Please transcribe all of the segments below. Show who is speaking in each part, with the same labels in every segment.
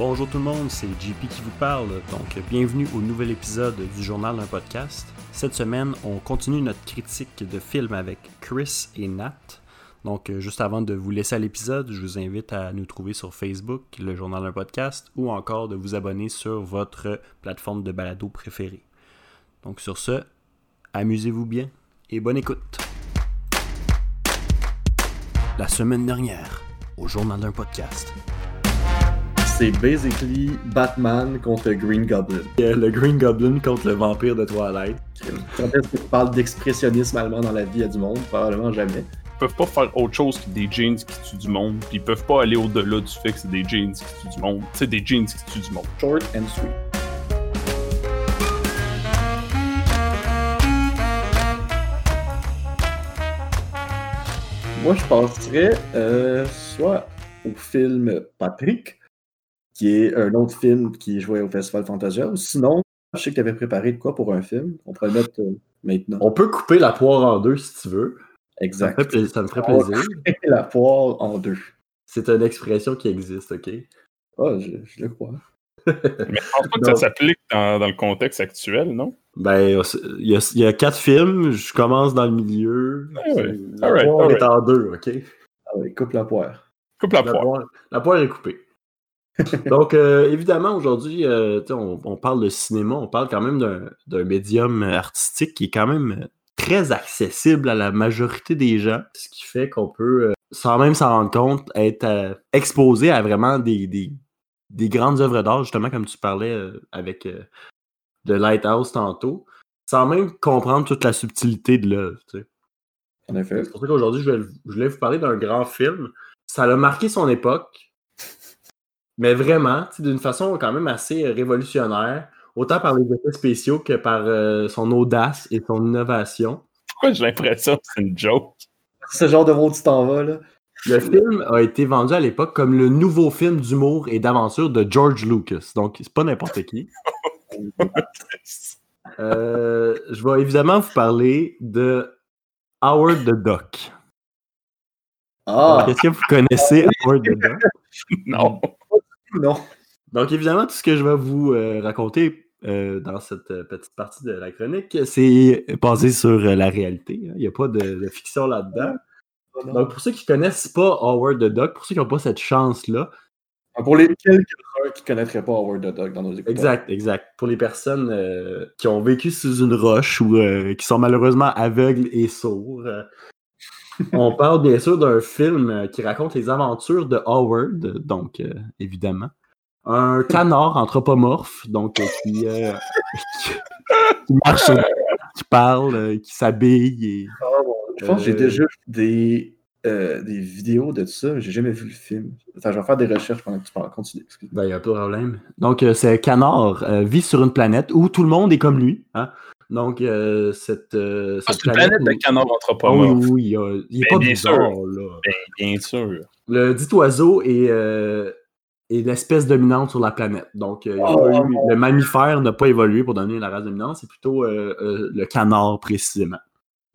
Speaker 1: Bonjour tout le monde, c'est JP qui vous parle. Donc, bienvenue au nouvel épisode du journal d'un podcast. Cette semaine, on continue notre critique de film avec Chris et Nat. Donc, euh, juste avant de vous laisser à l'épisode, je vous invite à nous trouver sur Facebook, le journal d'un podcast, ou encore de vous abonner sur votre plateforme de balado préférée. Donc, sur ce, amusez-vous bien et bonne écoute. La semaine dernière, au journal d'un podcast.
Speaker 2: C'est basically Batman contre Green Goblin.
Speaker 1: Euh, Le Green Goblin contre le vampire de Twilight.
Speaker 2: Quand est-ce que tu parles d'expressionnisme allemand dans la vie à du monde? Probablement jamais.
Speaker 3: Ils peuvent pas faire autre chose que des jeans qui tuent du monde, puis ils peuvent pas aller au-delà du fait que c'est des jeans qui tuent du monde. C'est des jeans qui tuent du monde.
Speaker 2: Short and sweet. Moi, je passerais euh, soit au film Patrick, qui est un autre film qui jouait au Festival Fantasia, ou sinon, je sais que tu avais préparé de quoi pour un film? On pourrait le mettre euh, maintenant.
Speaker 1: On peut couper la poire en deux si tu veux. Ça me
Speaker 2: Exact.
Speaker 1: ça me ferait plaisir.
Speaker 2: La poire en deux.
Speaker 1: C'est une expression qui existe, ok?
Speaker 2: Ah, je, je le crois.
Speaker 3: Mais je pense pas que ça s'applique dans, dans le contexte actuel, non?
Speaker 1: Ben, il y a, il y a quatre films, je commence dans le milieu.
Speaker 3: Ah ouais.
Speaker 1: La poire est en deux, ok?
Speaker 2: Ah oui, coupe la poire.
Speaker 3: Coupe la
Speaker 1: La
Speaker 3: poire.
Speaker 1: poire, la poire est coupée. Donc, euh, évidemment, aujourd'hui, euh, on, on parle de cinéma, on parle quand même d'un médium artistique qui est quand même très accessible à la majorité des gens, ce qui fait qu'on peut, euh, sans même s'en rendre compte, être exposé à vraiment des, des, des grandes œuvres d'art, justement, comme tu parlais avec The Lighthouse tantôt, sans même comprendre toute la subtilité de l'œuvre.
Speaker 2: En effet.
Speaker 1: C'est pour ça qu'aujourd'hui, je, je voulais vous parler d'un grand film. Ça a marqué son époque, mais vraiment, d'une façon quand même assez euh, révolutionnaire, autant par les effets spéciaux que par euh, son audace et son innovation.
Speaker 3: Pourquoi j'ai l'impression que c'est une joke?
Speaker 2: Ce genre de rôle tu t'en vas, là.
Speaker 1: Le film a été vendu à l'époque comme le nouveau film d'humour et d'aventure de George Lucas. Donc, c'est pas n'importe qui. Euh, je vais évidemment vous parler de Howard the Duck.
Speaker 2: Ah,
Speaker 1: Est-ce que vous connaissez Howard the Duck?
Speaker 3: non.
Speaker 2: Non.
Speaker 1: Donc, évidemment, tout ce que je vais vous euh, raconter euh, dans cette euh, petite partie de la chronique, c'est basé sur la réalité. hein. Il n'y a pas de, de fiction là-dedans. Donc, pour ceux qui ne connaissent pas Howard the Duck, pour ceux qui n'ont pas cette chance-là,
Speaker 2: Pour les quelques-uns qui ne connaîtraient pas Howard the Duck dans nos écouteurs.
Speaker 1: exact, exact. Pour les personnes euh, qui ont vécu sous une roche ou euh, qui sont malheureusement aveugles et sourds, euh, on parle bien sûr d'un film euh, qui raconte les aventures de Howard, donc euh, évidemment. Un canard anthropomorphe, donc euh, qui, euh, marche, qui parle, qui s'habille. Et...
Speaker 2: Ah, bon, Je pense que j'ai déjà vu des, des vidéos de ça, mais j'ai jamais vu le film. Enfin, je vais faire des recherches pendant que tu parles. Continue.
Speaker 1: Ben, il n'y a pas de problème. Donc, ce canard vit sur une planète où tout le monde est comme lui. Hein? Donc, euh, cette, euh,
Speaker 3: Ah,
Speaker 1: cette
Speaker 3: c'est une planète de canards
Speaker 1: Ah oui, oui, il, y a- il est
Speaker 3: Ben,
Speaker 1: pas
Speaker 3: bien
Speaker 1: bizarre,
Speaker 3: sûr.
Speaker 1: là.
Speaker 3: Ben, bien sûr.
Speaker 1: Le dit oiseau est, euh, est l'espèce dominante sur la planète. Donc, euh,
Speaker 2: Oh,
Speaker 1: eu- le mammifère n'a pas évolué pour donner la race dominante, c'est plutôt euh, euh, le canard précisément.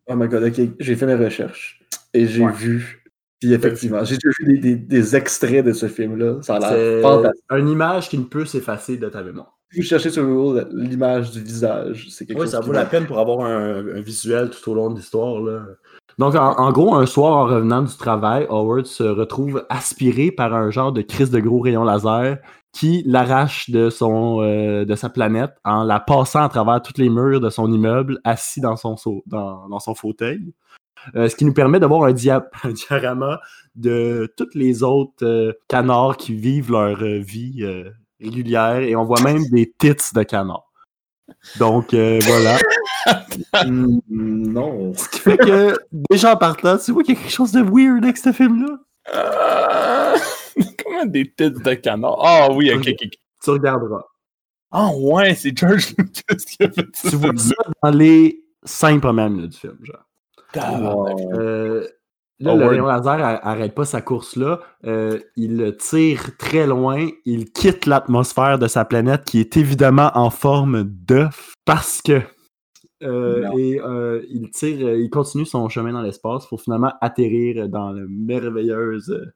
Speaker 2: Oh my god, ok. J'ai fait mes recherches. Et j'ai
Speaker 1: Ouais.
Speaker 2: vu. Puis effectivement, j'ai déjà vu des, des- des extraits de ce film-là. Ça a
Speaker 1: C'est
Speaker 2: l'air fantastique.
Speaker 1: une image qui ne peut s'effacer de ta mémoire.
Speaker 2: Vous cherchez sur Google l'image du visage, c'est quelque
Speaker 1: Oui,
Speaker 2: chose
Speaker 1: ça vaut
Speaker 2: va-
Speaker 1: la peine pour avoir un, un visuel tout au long de l'histoire. Donc, en, en gros, un soir, en revenant du travail, Howard se retrouve aspiré par un genre de crise de gros rayon laser qui l'arrache de, son, euh, de sa planète en la passant à travers tous les murs de son immeuble, assis dans son, sau- dans, dans son fauteuil. Euh, ce qui nous permet d'avoir un, dia- un diorama de tous les autres euh, canards qui vivent leur vie régulière et on voit même des tits de canards. Donc euh, voilà.
Speaker 2: Hmm, non.
Speaker 1: Ce qui fait que déjà en partant, tu vois qu'il y a quelque chose de weird avec ce film-là?
Speaker 3: Comment des têtes de canard? Ah oui, ok, ok.
Speaker 1: Tu regarderas.
Speaker 3: Ah ouais, c'est George Lucas qui a fait ça.
Speaker 1: Tu vois ça dans les cinq premières minutes du film, genre. Euh, là, le rayon laser a- arrête pas sa course-là. Euh, il le tire très loin. Il quitte l'atmosphère de sa planète qui est évidemment en forme d'œuf parce que. euh, et euh, il tire, il continue son chemin dans l'espace pour finalement atterrir dans le merveilleuse,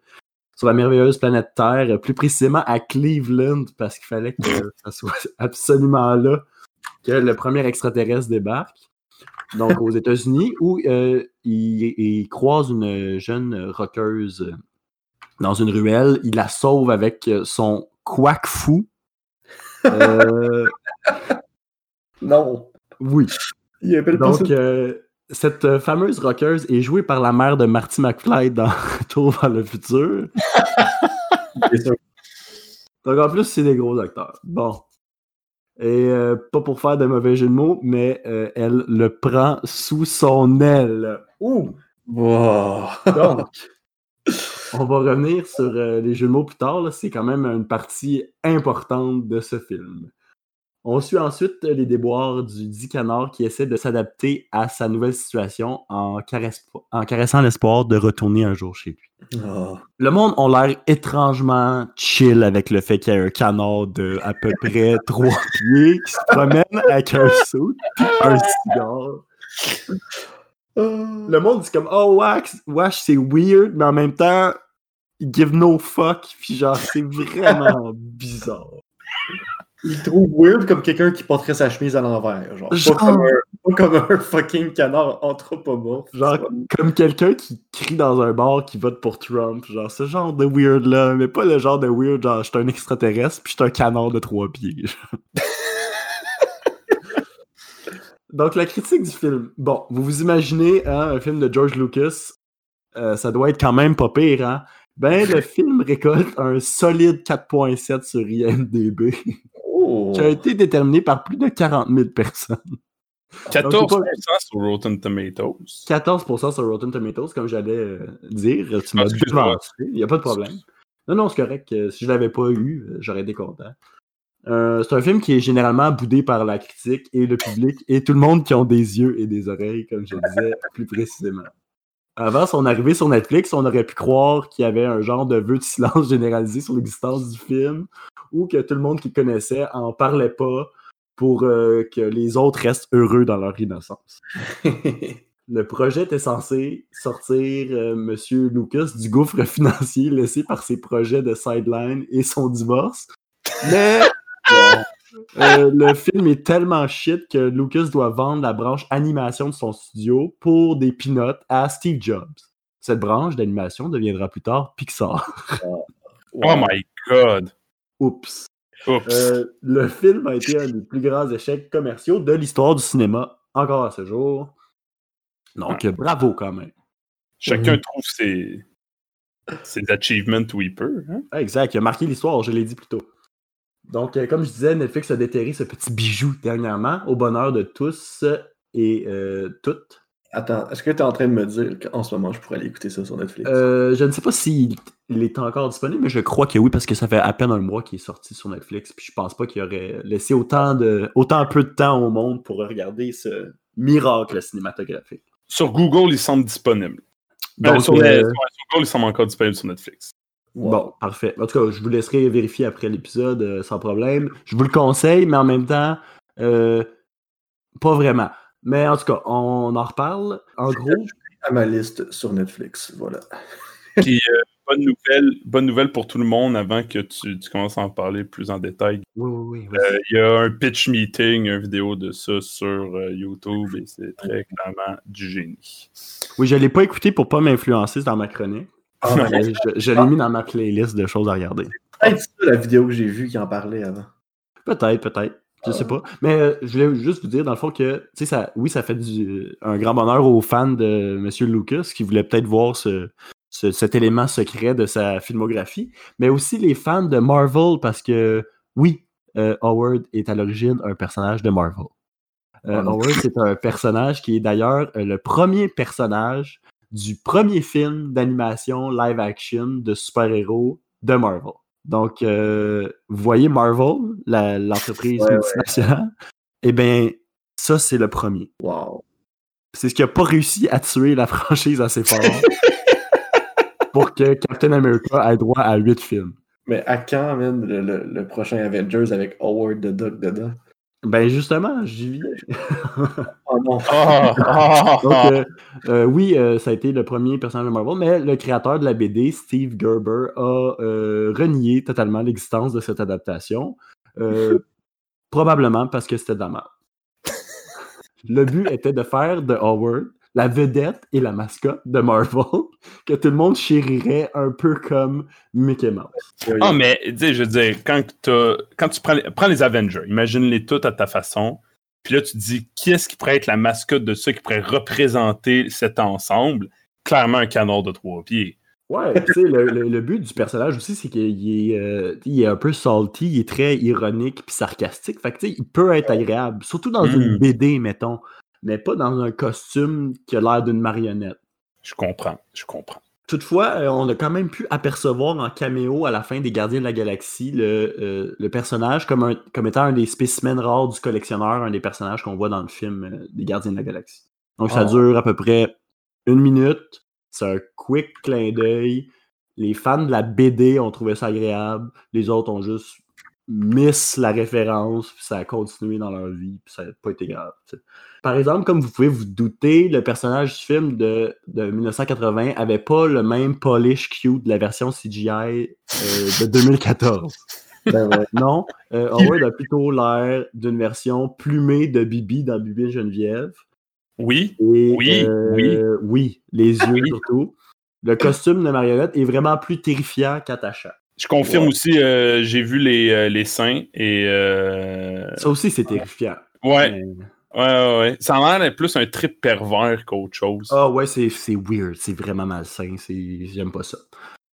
Speaker 1: sur la merveilleuse planète Terre, plus précisément à Cleveland, parce qu'il fallait que ça soit absolument là que le premier extraterrestre débarque donc aux États-Unis, où euh, il, il croise une jeune rockeuse euh, dans une ruelle. Il la sauve avec euh, son quack fou. Euh,
Speaker 2: Non.
Speaker 1: oui.
Speaker 2: Il appelle.
Speaker 1: Donc, euh, cette fameuse rockeuse est jouée par la mère de Marty McFly dans Retour vers le futur. Donc, en plus, c'est des gros acteurs. Bon. Et euh, pas pour faire de mauvais jeu de mots, mais euh, elle le prend sous son aile. Ouh!
Speaker 2: Wow.
Speaker 1: Donc, on va revenir sur euh, les jeux de mots plus tard. C'est quand même une partie importante de ce film. On suit ensuite les déboires du dit canard qui essaie de s'adapter à sa nouvelle situation en, caressant l'espoir de retourner un jour chez lui.
Speaker 2: Ah.
Speaker 1: Le monde a l'air étrangement chill avec le fait qu'il y ait un canard de à peu près trois pieds qui se promène avec un saut, un cigare. Le monde dit comme Oh wax, wesh, c'est weird, mais en même temps, il give no fuck, puis genre c'est vraiment bizarre.
Speaker 2: Il trouve weird comme quelqu'un qui porterait sa chemise à l'envers. Genre,
Speaker 1: Genre.
Speaker 2: Pas, comme un, pas comme un fucking canard anthropomorphe.
Speaker 1: Genre comme quelqu'un qui crie dans un bar qui vote pour Trump, genre ce genre de weird là, mais pas le genre de weird genre je suis un extraterrestre puis je suis un canard de trois pieds. Donc la critique du film. Bon, vous vous imaginez hein, un film de George Lucas, euh, ça doit être quand même pas pire, hein? Ben le film récolte un solide 4.7 sur IMDb,
Speaker 2: Oh.
Speaker 1: qui a été déterminé par plus de 40 000 personnes.
Speaker 3: 14%
Speaker 1: Donc,
Speaker 3: sur Rotten Tomatoes.
Speaker 1: 14% sur Rotten Tomatoes, comme j'allais euh, dire. Tu m'as
Speaker 3: Ah, excuse-moi.
Speaker 1: devancé, il n'y a pas de problème. Non, non, c'est correct. euh, Si je l'avais pas eu, euh, j'aurais été content. Euh, c'est un film qui est généralement boudé par la critique et le public et tout le monde qui ont des yeux et des oreilles, comme je disais plus précisément. Avant son arrivée sur Netflix, on aurait pu croire qu'il y avait un genre de vœu de silence généralisé sur l'existence du film ou que tout le monde qui connaissait en parlait pas pour euh, que les autres restent heureux dans leur innocence. Le projet était censé sortir euh, Monsieur Lucas du gouffre financier laissé par ses projets de sideline et son divorce. Mais euh, le film est tellement shit que Lucas doit vendre la branche animation de son studio pour des peanuts à Steve Jobs. Cette branche d'animation deviendra plus tard Pixar.
Speaker 3: Oh my god.
Speaker 1: Oups.
Speaker 3: Oups.
Speaker 1: Euh, le film a été un des plus grands échecs commerciaux de l'histoire du cinéma encore à ce jour. Donc, bravo quand même.
Speaker 3: Chacun trouve ses, ses achievements où il peut. Hein?
Speaker 1: Exact, il a marqué l'histoire, je l'ai dit plus tôt. Donc, euh, comme je disais, Netflix a déterré ce petit bijou dernièrement, au bonheur de tous et euh, toutes.
Speaker 2: Attends, est-ce que tu es en train de me dire qu'en ce moment, je pourrais aller écouter ça sur Netflix?
Speaker 1: Euh, je ne sais pas s'il il est encore disponible, mais je crois que oui, parce que ça fait à peine un mois qu'il est sorti sur Netflix. Puis je pense pas qu'il aurait laissé autant de autant peu de temps au monde pour regarder ce miracle cinématographique.
Speaker 3: Sur Google, il semble disponible.
Speaker 1: Donc,
Speaker 3: Euh, sur,
Speaker 1: euh,
Speaker 3: les- sur- sur Google, il semble encore disponible sur Netflix.
Speaker 2: Wow.
Speaker 1: Bon, parfait. En tout cas, je vous laisserai vérifier après l'épisode euh, sans problème. Je vous le conseille, mais en même temps, euh, pas vraiment. Mais en tout cas, on en reparle. En gros,
Speaker 2: À ma liste sur Netflix, voilà.
Speaker 3: Puis, euh, bonne, nouvelle, bonne nouvelle pour tout le monde avant que tu, tu commences à en parler plus en détail.
Speaker 1: oui, oui, oui.
Speaker 3: Euh, Il y a un pitch meeting, une vidéo de ça sur euh, YouTube et c'est très clairement du génie.
Speaker 1: Oui, je l'ai pas écouté pour pas m'influencer dans ma chronique.
Speaker 2: Ah,
Speaker 1: je je l'ai mis dans ma playlist de choses à regarder.
Speaker 2: peut-être ça la vidéo que j'ai vue qui en parlait avant.
Speaker 1: Peut-être, peut-être. Je
Speaker 2: Ah.
Speaker 1: sais pas. Mais euh, je voulais juste vous dire, dans le fond, que, tu sais, ça, oui, ça fait du, un grand bonheur aux fans de M. Lucas qui voulaient peut-être voir ce, ce- cet élément secret de sa filmographie, mais aussi les fans de Marvel parce que, oui, euh, Howard est à l'origine un personnage de Marvel. Euh,
Speaker 2: Ah.
Speaker 1: Howard, c'est un personnage qui est d'ailleurs le premier personnage du premier film d'animation live action de super-héros de Marvel. Donc, euh, vous voyez Marvel, l'entreprise
Speaker 2: Ouais, ouais.
Speaker 1: multinationale, eh bien, ça, c'est le premier.
Speaker 2: Wow.
Speaker 1: C'est ce qui a pas réussi à tuer la franchise assez fort pour que Captain America ait droit à 8 films.
Speaker 2: Mais à quand, le, le- le prochain Avengers avec Howard the Duck dedans?
Speaker 1: Ben justement, j'y viens.
Speaker 2: Oh non.
Speaker 3: Ah, ah,
Speaker 1: Donc, euh, euh, oui, euh, ça a été le premier personnage de Marvel, mais le créateur de la BD, Steve Gerber, a euh, renié totalement l'existence de cette adaptation. Euh, probablement parce que c'était de la merde. Le but était de faire de Howard la vedette et la mascotte de Marvel, que tout le monde chérirait un peu comme Mickey Mouse.
Speaker 3: Ah, mais, tu sais, je veux dire, quand, t'as- quand tu prends les, prends les Avengers, imagine-les toutes à ta façon, puis là, tu te dis, qui est-ce qui pourrait être la mascotte de ça, qui pourrait représenter cet ensemble? Clairement, un canard de trois pieds.
Speaker 1: Ouais, tu sais, le, le- le but du personnage aussi, c'est qu'il est, euh, il est un peu salty, il est très ironique puis sarcastique. Fait que, tu sais, il peut être agréable, surtout dans une
Speaker 3: Mm.
Speaker 1: BD, mettons, mais pas dans un costume qui a l'air d'une marionnette.
Speaker 3: Je comprends, je comprends.
Speaker 1: Toutefois, euh, on a quand même pu apercevoir en caméo à la fin des Gardiens de la Galaxie le, euh, le personnage comme, un- comme étant un des spécimens rares du collectionneur, un des personnages qu'on voit dans le film euh, des Gardiens de la Galaxie. Donc ça
Speaker 2: Ah.
Speaker 1: dure à peu près une minute. C'est un quick clin d'œil. Les fans de la BD ont trouvé ça agréable. Les autres ont juste miss la référence, puis ça a continué dans leur vie, puis ça n'a pas été grave. Par exemple, comme vous pouvez vous douter, le personnage du film de, de 1980 avait pas le même polish cute de la version CGI euh, de 2014.
Speaker 2: Ben ouais.
Speaker 1: Non, euh, Howard a plutôt l'air d'une version plumée de Bibi dans Bibi et Geneviève.
Speaker 3: Oui,
Speaker 1: Et,
Speaker 3: Oui,
Speaker 1: euh, oui, les yeux
Speaker 3: Oui.
Speaker 1: surtout. Le costume de marionnette est vraiment plus terrifiant qu'attachant.
Speaker 3: Je confirme
Speaker 2: Ouais.
Speaker 3: aussi, euh, j'ai vu les, euh, les seins et. euh,
Speaker 1: Ça aussi, c'est terrifiant.
Speaker 3: Ouais,
Speaker 1: Mais-
Speaker 3: ouais, ouais, ouais. Ça a l'air plus un trip pervers qu'autre chose.
Speaker 1: Ah ouais, c'est c'est weird, c'est vraiment malsain, c'est j'aime pas ça.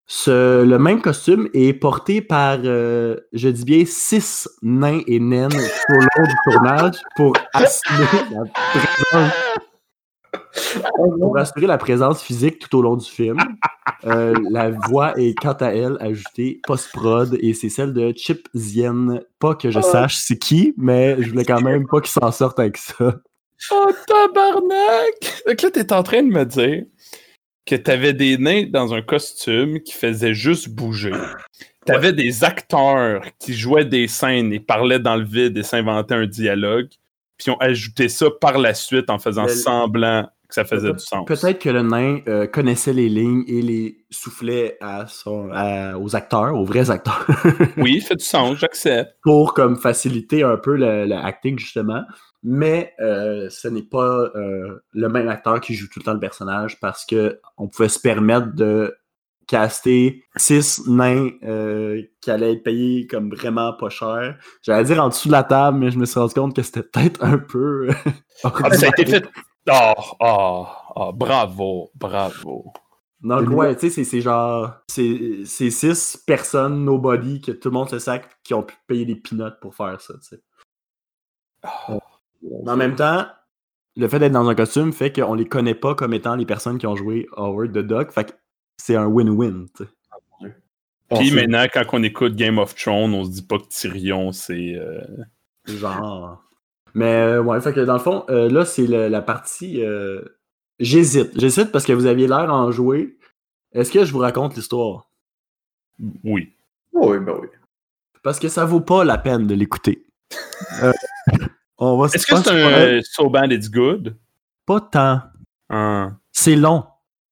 Speaker 1: Ce- le même costume est porté par, euh, je dis bien, six nains et naines tout au long du tournage pour assurer la présence, pour assurer la présence physique tout au long du film. Euh, la voix est quant à elle ajoutée post-prod et c'est celle de Chip Zien. Pas que je sache c'est qui, mais je voulais quand même pas qu'il s'en sorte avec ça.
Speaker 3: Oh, tabarnak! Donc là, t'es en train de me dire que t'avais des nains dans un costume qui faisait juste bouger. T'avais des acteurs qui jouaient des scènes et parlaient dans le vide et s'inventaient un dialogue, puis ils ont ajouté ça par la suite en faisant semblant que ça faisait du sens.
Speaker 1: Peut-être que le nain euh, connaissait les lignes et les soufflait à son, à- aux acteurs, aux vrais acteurs,
Speaker 3: Oui, fait du sens, j'accepte.
Speaker 1: pour comme faciliter un peu le, le acting justement. Mais euh, ce n'est pas euh, le même acteur qui joue tout le temps le personnage parce que on pouvait se permettre de caster six nains euh, qui allaient être payés comme vraiment pas cher. J'allais dire en dessous de la table, mais je me suis rendu compte que c'était peut-être un peu.
Speaker 3: Ah, ça a été fait. Oh, oh, oh, bravo, bravo.
Speaker 1: Donc, ouais, tu sais, c'est- genre. C'est c'est six personnes, nobody, que tout le monde se sac, qui ont pu payer des peanuts pour faire ça, tu sais. En même temps, le fait d'être dans un costume fait qu'on les connaît pas comme étant les personnes qui ont joué Howard the Duck. Fait que c'est un win-win, tu sais.
Speaker 3: Puis maintenant, quand on écoute Game of Thrones, on se dit pas que Tyrion, c'est. euh,
Speaker 1: Genre. Mais euh, ouais, fait que dans le fond, euh, là, c'est la partie. euh, J'hésite. J'hésite parce que vous aviez l'air à en jouer. Est-ce que je vous raconte l'histoire?
Speaker 3: Oui.
Speaker 2: Oui, ben oui.
Speaker 1: Parce que ça vaut pas la peine de l'écouter. Euh, on va se
Speaker 3: Est-ce que c'est un So Bad It's Good?
Speaker 1: Pas tant. C'est long.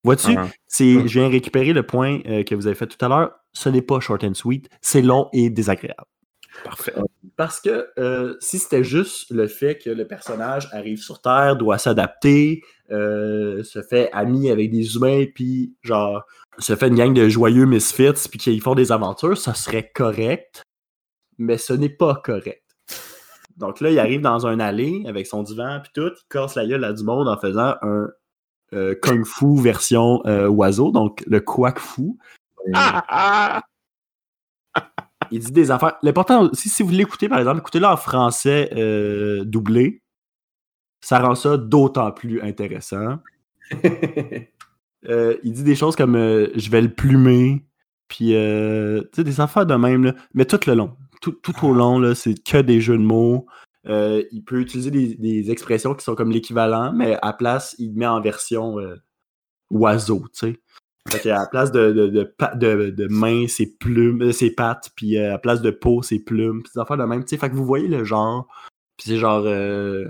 Speaker 1: Vois-tu? C'est, je viens récupérer le point euh, que vous avez fait tout à l'heure. Ce n'est pas short and sweet. C'est long et désagréable.
Speaker 3: Parfait.
Speaker 1: Parce que euh, si c'était juste le fait que le personnage arrive sur Terre, doit s'adapter, euh, se fait ami avec des humains, puis genre se fait une gang de joyeux misfits, puis qu'ils font des aventures, ça serait correct. Mais ce n'est pas correct. Donc là, il arrive dans un allée avec son divan, puis tout, il casse la gueule à du monde en faisant un euh, kung fu version euh, oiseau, donc le quack fou.
Speaker 3: Ah, ah.
Speaker 1: Il dit des affaires. L'important aussi, si vous l'écoutez, par exemple, écoutez-le en français euh, doublé. Ça rend ça d'autant plus intéressant. Euh, il dit des choses comme euh, je vais le plumer, Puis, tu sais, des affaires de même, là. Mais tout le long. Tout, tout au long, là, c'est que des jeux de mots. Il peut utiliser des, des expressions qui sont comme l'équivalent, mais à place, il met en version oiseau, tu sais. Fait qu'à la place de, de, de, pa- de, de main, c'est plumes, euh, c'est pattes, puis euh, à la place de peau, c'est plumes, puis des affaires de même. Fait que vous voyez le genre, puis c'est genre... euh,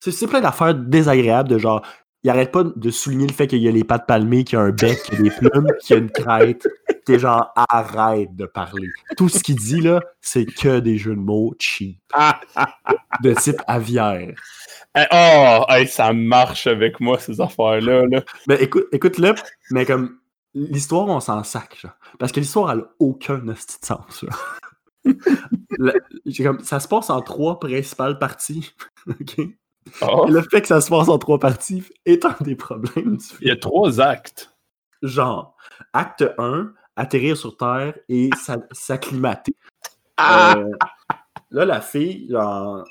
Speaker 1: c'est c'est plein d'affaires désagréables de genre... Il arrête pas de souligner le fait qu'il y a les pattes palmées, qu'il y a un bec, qu'il y a des plumes, qu'il y a une crête. T'es genre, arrête de parler. Tout ce qu'il dit, là, c'est que des jeux de mots cheap. De type aviaire.
Speaker 3: Oh, hey, ça marche avec moi, ces affaires-là. Là.
Speaker 1: Mais écoute, écoute-le, mais comme l'histoire, on s'en sac, genre. Parce que l'histoire, elle a aucun hostie de sens, là. Le- j'ai comme, ça se passe en trois principales parties.
Speaker 3: Oh,
Speaker 1: Et le fait que ça se passe en trois parties est un des problèmes du film.
Speaker 3: Il y a trois actes.
Speaker 1: Genre, acte 1, atterrir sur Terre et s'a- s'acclimater.
Speaker 3: Ah!
Speaker 1: Euh, là, la fille, genre,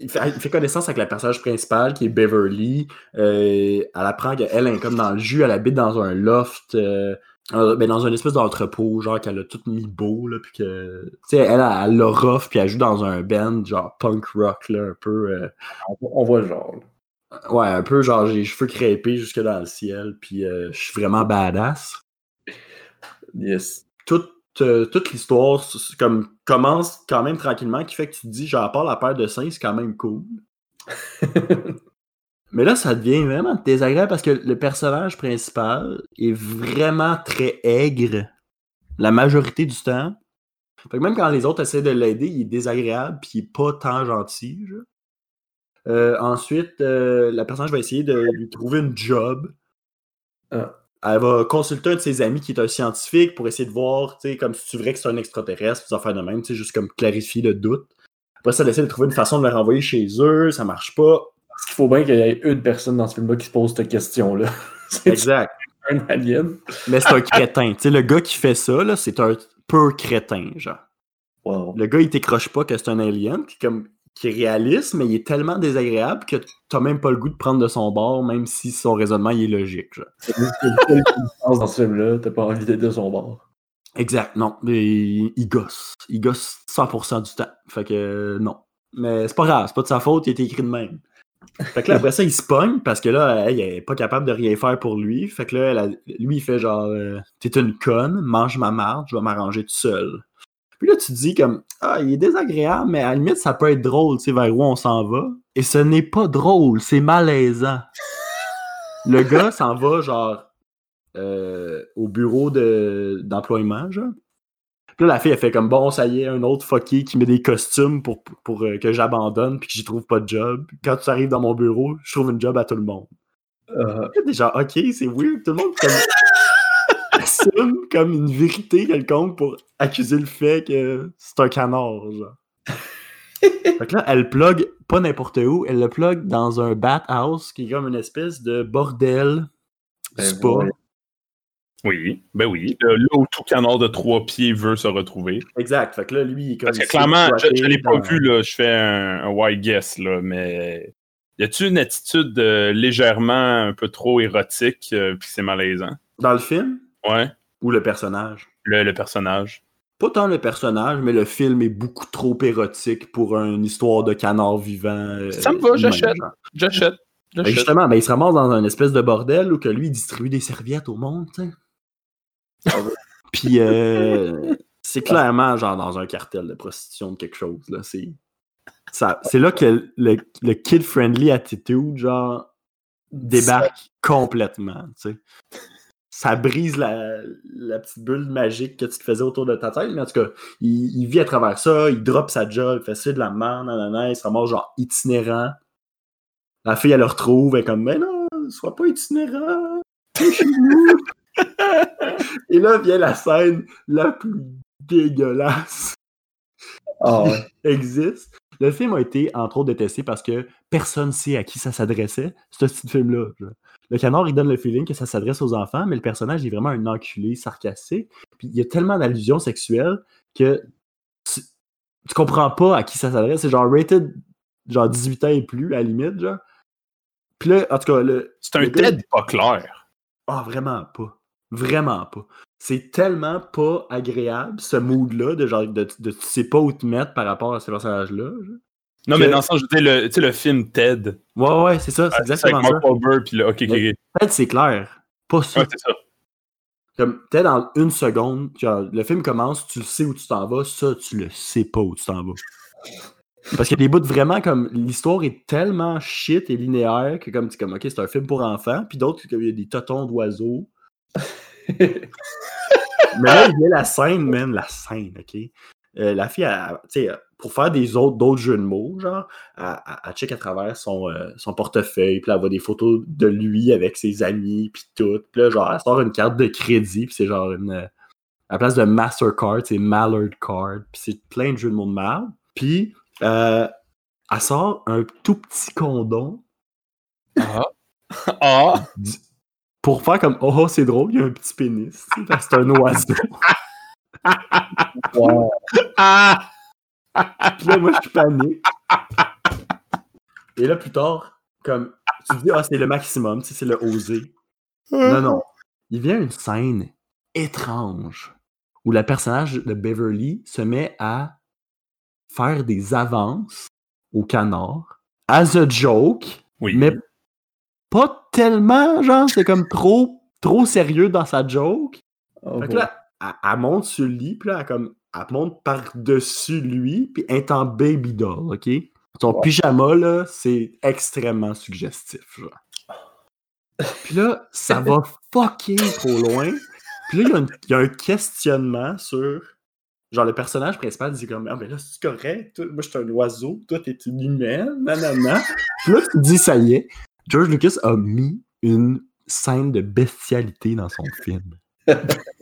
Speaker 1: il fait, il fait connaissance avec la personnage principale qui est Beverly. Euh, elle apprend qu'elle est comme dans le jus, elle habite dans un loft, euh, ben, dans une espèce d'entrepôt, genre qu'elle a tout mis beau, là, puis que, tu sais, elle, elle, l'a rough, puis elle joue dans un band, genre punk rock, là, un peu, euh,
Speaker 2: On voit le genre. là.
Speaker 1: ouais, un peu genre j'ai les cheveux crêpés jusque dans le ciel, puis je suis vraiment badass.
Speaker 2: Yes.
Speaker 1: toute, euh, toute l'histoire comme commence quand même tranquillement, qui fait que tu te dis, genre, à part la paire de seins, c'est quand même cool. Mais là, ça devient vraiment désagréable parce que le personnage principal est vraiment très aigre la majorité du temps. Fait que même quand les autres essaient de l'aider, il est désagréable puis il est pas tant gentil. Euh, ensuite, euh, la personnage va essayer de lui trouver une job.
Speaker 2: Ah.
Speaker 1: Elle va consulter un de ses amis qui est un scientifique pour essayer de voir, tu sais, comme si tu vrai que c'est un extraterrestre, des affaires de même, tu sais, juste comme clarifier le doute. Après ça, elle essaie de trouver une façon de le renvoyer chez eux, ça marche pas.
Speaker 2: Parce qu'il faut bien qu'il y ait une personne dans ce film-là qui se pose cette question-là. C'est
Speaker 1: Exact.
Speaker 2: un alien.
Speaker 1: Mais c'est un crétin. Tu sais, le gars qui fait ça, là, c'est un peu crétin, genre.
Speaker 2: Wow.
Speaker 1: Le gars, il t'écroche pas que c'est un alien, puis comme qui est réaliste, mais il est tellement désagréable que t'as même pas le goût de prendre de son bord, même si son raisonnement il est logique.
Speaker 2: C'est dans ce film-là. T'as pas envie d'être de son bord.
Speaker 1: Exact, non. Il, il gosse. Il gosse 100% du temps. Fait que euh, non. Mais c'est pas grave, c'est pas de sa faute, il été écrit de même. Fait que là, après ça, il se pogne parce que là, elle, elle est pas capable de rien faire pour lui. Fait que là, elle a- lui, il fait genre euh, T'es une conne, mange ma marde, je vais m'arranger tout seul. Puis là, tu te dis comme Ah, il est désagréable, mais à la limite, ça peut être drôle, tu sais, vers où on s'en va. Et ce n'est pas drôle, c'est malaisant. Le gars s'en va, genre, euh, au bureau de- d'employement, genre. Puis là, la fille, elle fait comme bon, ça y est, un autre fucké qui met des costumes pour, pour, pour, euh, que j'abandonne puis que j'y trouve pas de job. Quand tu arrives dans mon bureau, je trouve une job à tout le monde.
Speaker 2: Euh,
Speaker 1: genre, ok, c'est weird. Tout le monde comme, assume comme une vérité quelconque pour accuser le fait que c'est un canard, genre. fait que là, elle plug pas n'importe où, elle le plug dans un bathhouse qui est comme une espèce de bordel
Speaker 2: Ben
Speaker 1: spa.
Speaker 3: Oui, ben oui. Le- Là où tout canard de trois pieds veut se retrouver.
Speaker 1: Exact. Fait que là, lui, il est comme.
Speaker 3: Parce que clairement, je, l'ai pas
Speaker 1: dans-
Speaker 3: vu, là, je fais un, un wild guess, là, mais y a-tu une attitude euh, légèrement un peu trop érotique, euh, puis c'est malaisant?
Speaker 1: Dans le film?
Speaker 3: Ouais,
Speaker 1: ou le personnage
Speaker 3: le, le personnage.
Speaker 1: Pas tant le personnage, mais le film est beaucoup trop érotique pour une histoire de canard vivant. euh,
Speaker 3: Ça me va, j'achète. J'achète.
Speaker 1: Ben, justement, ben, il se ramasse dans un espèce de bordel où que lui il distribue des serviettes au monde, tu sais. Puis euh, c'est clairement genre dans un cartel de prostitution de quelque chose. Là. C'est, ça, c'est là que le, le kid-friendly attitude, genre, débarque complètement, tu sais. Ça brise la, la petite bulle magique que tu te faisais autour de ta tête, mais en tout cas, il, il vit à travers ça, il drop sa job, il fait ça de la merde, nanana, il se ramasse genre itinérant. La fille, elle le retrouve, elle est comme, mais non, sois pas itinérant. Et là vient la scène la plus dégueulasse
Speaker 2: Ah ouais.
Speaker 1: existe. Le film a été, entre autres, détesté parce que personne sait à qui ça s'adressait, ce petit film-là. genre. Le canard, il donne le feeling que ça s'adresse aux enfants, mais le personnage est vraiment un enculé sarcastique. Puis il y a tellement d'allusions sexuelles que tu, tu comprends pas à qui ça s'adresse. C'est genre rated genre 18 ans et plus, à la limite, genre. Puis là, en tout cas, le,
Speaker 3: C'est un
Speaker 1: le gars-
Speaker 3: TED pas clair.
Speaker 1: ah, vraiment pas. Vraiment pas. c'est tellement pas agréable, ce mood-là, de genre, de, de- tu sais pas où te mettre par rapport à ces personnages-là. genre.
Speaker 3: Non,
Speaker 1: Que-
Speaker 3: mais dans le sens, je veux dire, le, tu sais, le film Ted.
Speaker 1: Ouais, ouais, c'est ça, c'est exactement
Speaker 3: avec
Speaker 1: ça.
Speaker 3: Mark Wahlberg, puis là, ok, ok, ok.
Speaker 1: Peut-être c'est clair. Pas ça.
Speaker 3: Ouais, c'est ça.
Speaker 1: Comme, t'es dans une seconde, genre, le film commence, tu le sais où tu t'en vas, ça, tu le sais pas où tu t'en vas. Parce qu'il y a des bouts vraiment comme. L'histoire est tellement shit et linéaire que, comme, tu comme, ok, c'est un film pour enfants, puis d'autres, comme, il y a des totons d'oiseaux. Mais là, il y a la scène, man, la scène, ok? Euh, la fille, elle- tu sais, pour faire des autres, d'autres jeux de mots, genre, elle, elle- elle check à travers son, euh, son portefeuille, puis elle voit des photos de lui avec ses amis, puis tout. Puis là, genre, elle sort une carte de crédit, puis c'est genre une. euh, à la place de Mastercard, c'est Mallard Card, puis c'est plein de jeux de mots de mal. Puis, euh, elle sort un tout petit condom
Speaker 3: Ah. Ah.
Speaker 1: pour faire comme Oh, c'est drôle, il y a un petit pénis, c'est un oiseau.
Speaker 2: Wow.
Speaker 3: Ah.
Speaker 1: Puis là, moi, je panique. Et là, plus tard, comme, tu dis, ah, c'est le maximum, tu sais, c'est le osé. Non, non. Il vient une scène étrange où le personnage de Beverly se met à faire des avances au canard as a joke,
Speaker 3: Oui.
Speaker 1: mais pas tellement, genre, c'est comme trop, trop sérieux dans sa joke.
Speaker 2: Oh,
Speaker 1: Fait que là, elle, elle monte sur le lit, puis là, elle, comme, elle monte par-dessus lui, puis elle est en baby doll, OK? Son pyjama, là, c'est extrêmement suggestif, genre. Puis là, ça va fucking trop loin. Puis là, il y a y, un questionnement sur... Genre, le personnage principal dit comme « Ah, mais là, c'est correct? Toi, moi, je suis un oiseau. Toi, t'es une humaine. Nanana. » Puis là, tu dis « Ça y est. George Lucas a mis une scène de bestialité dans son film.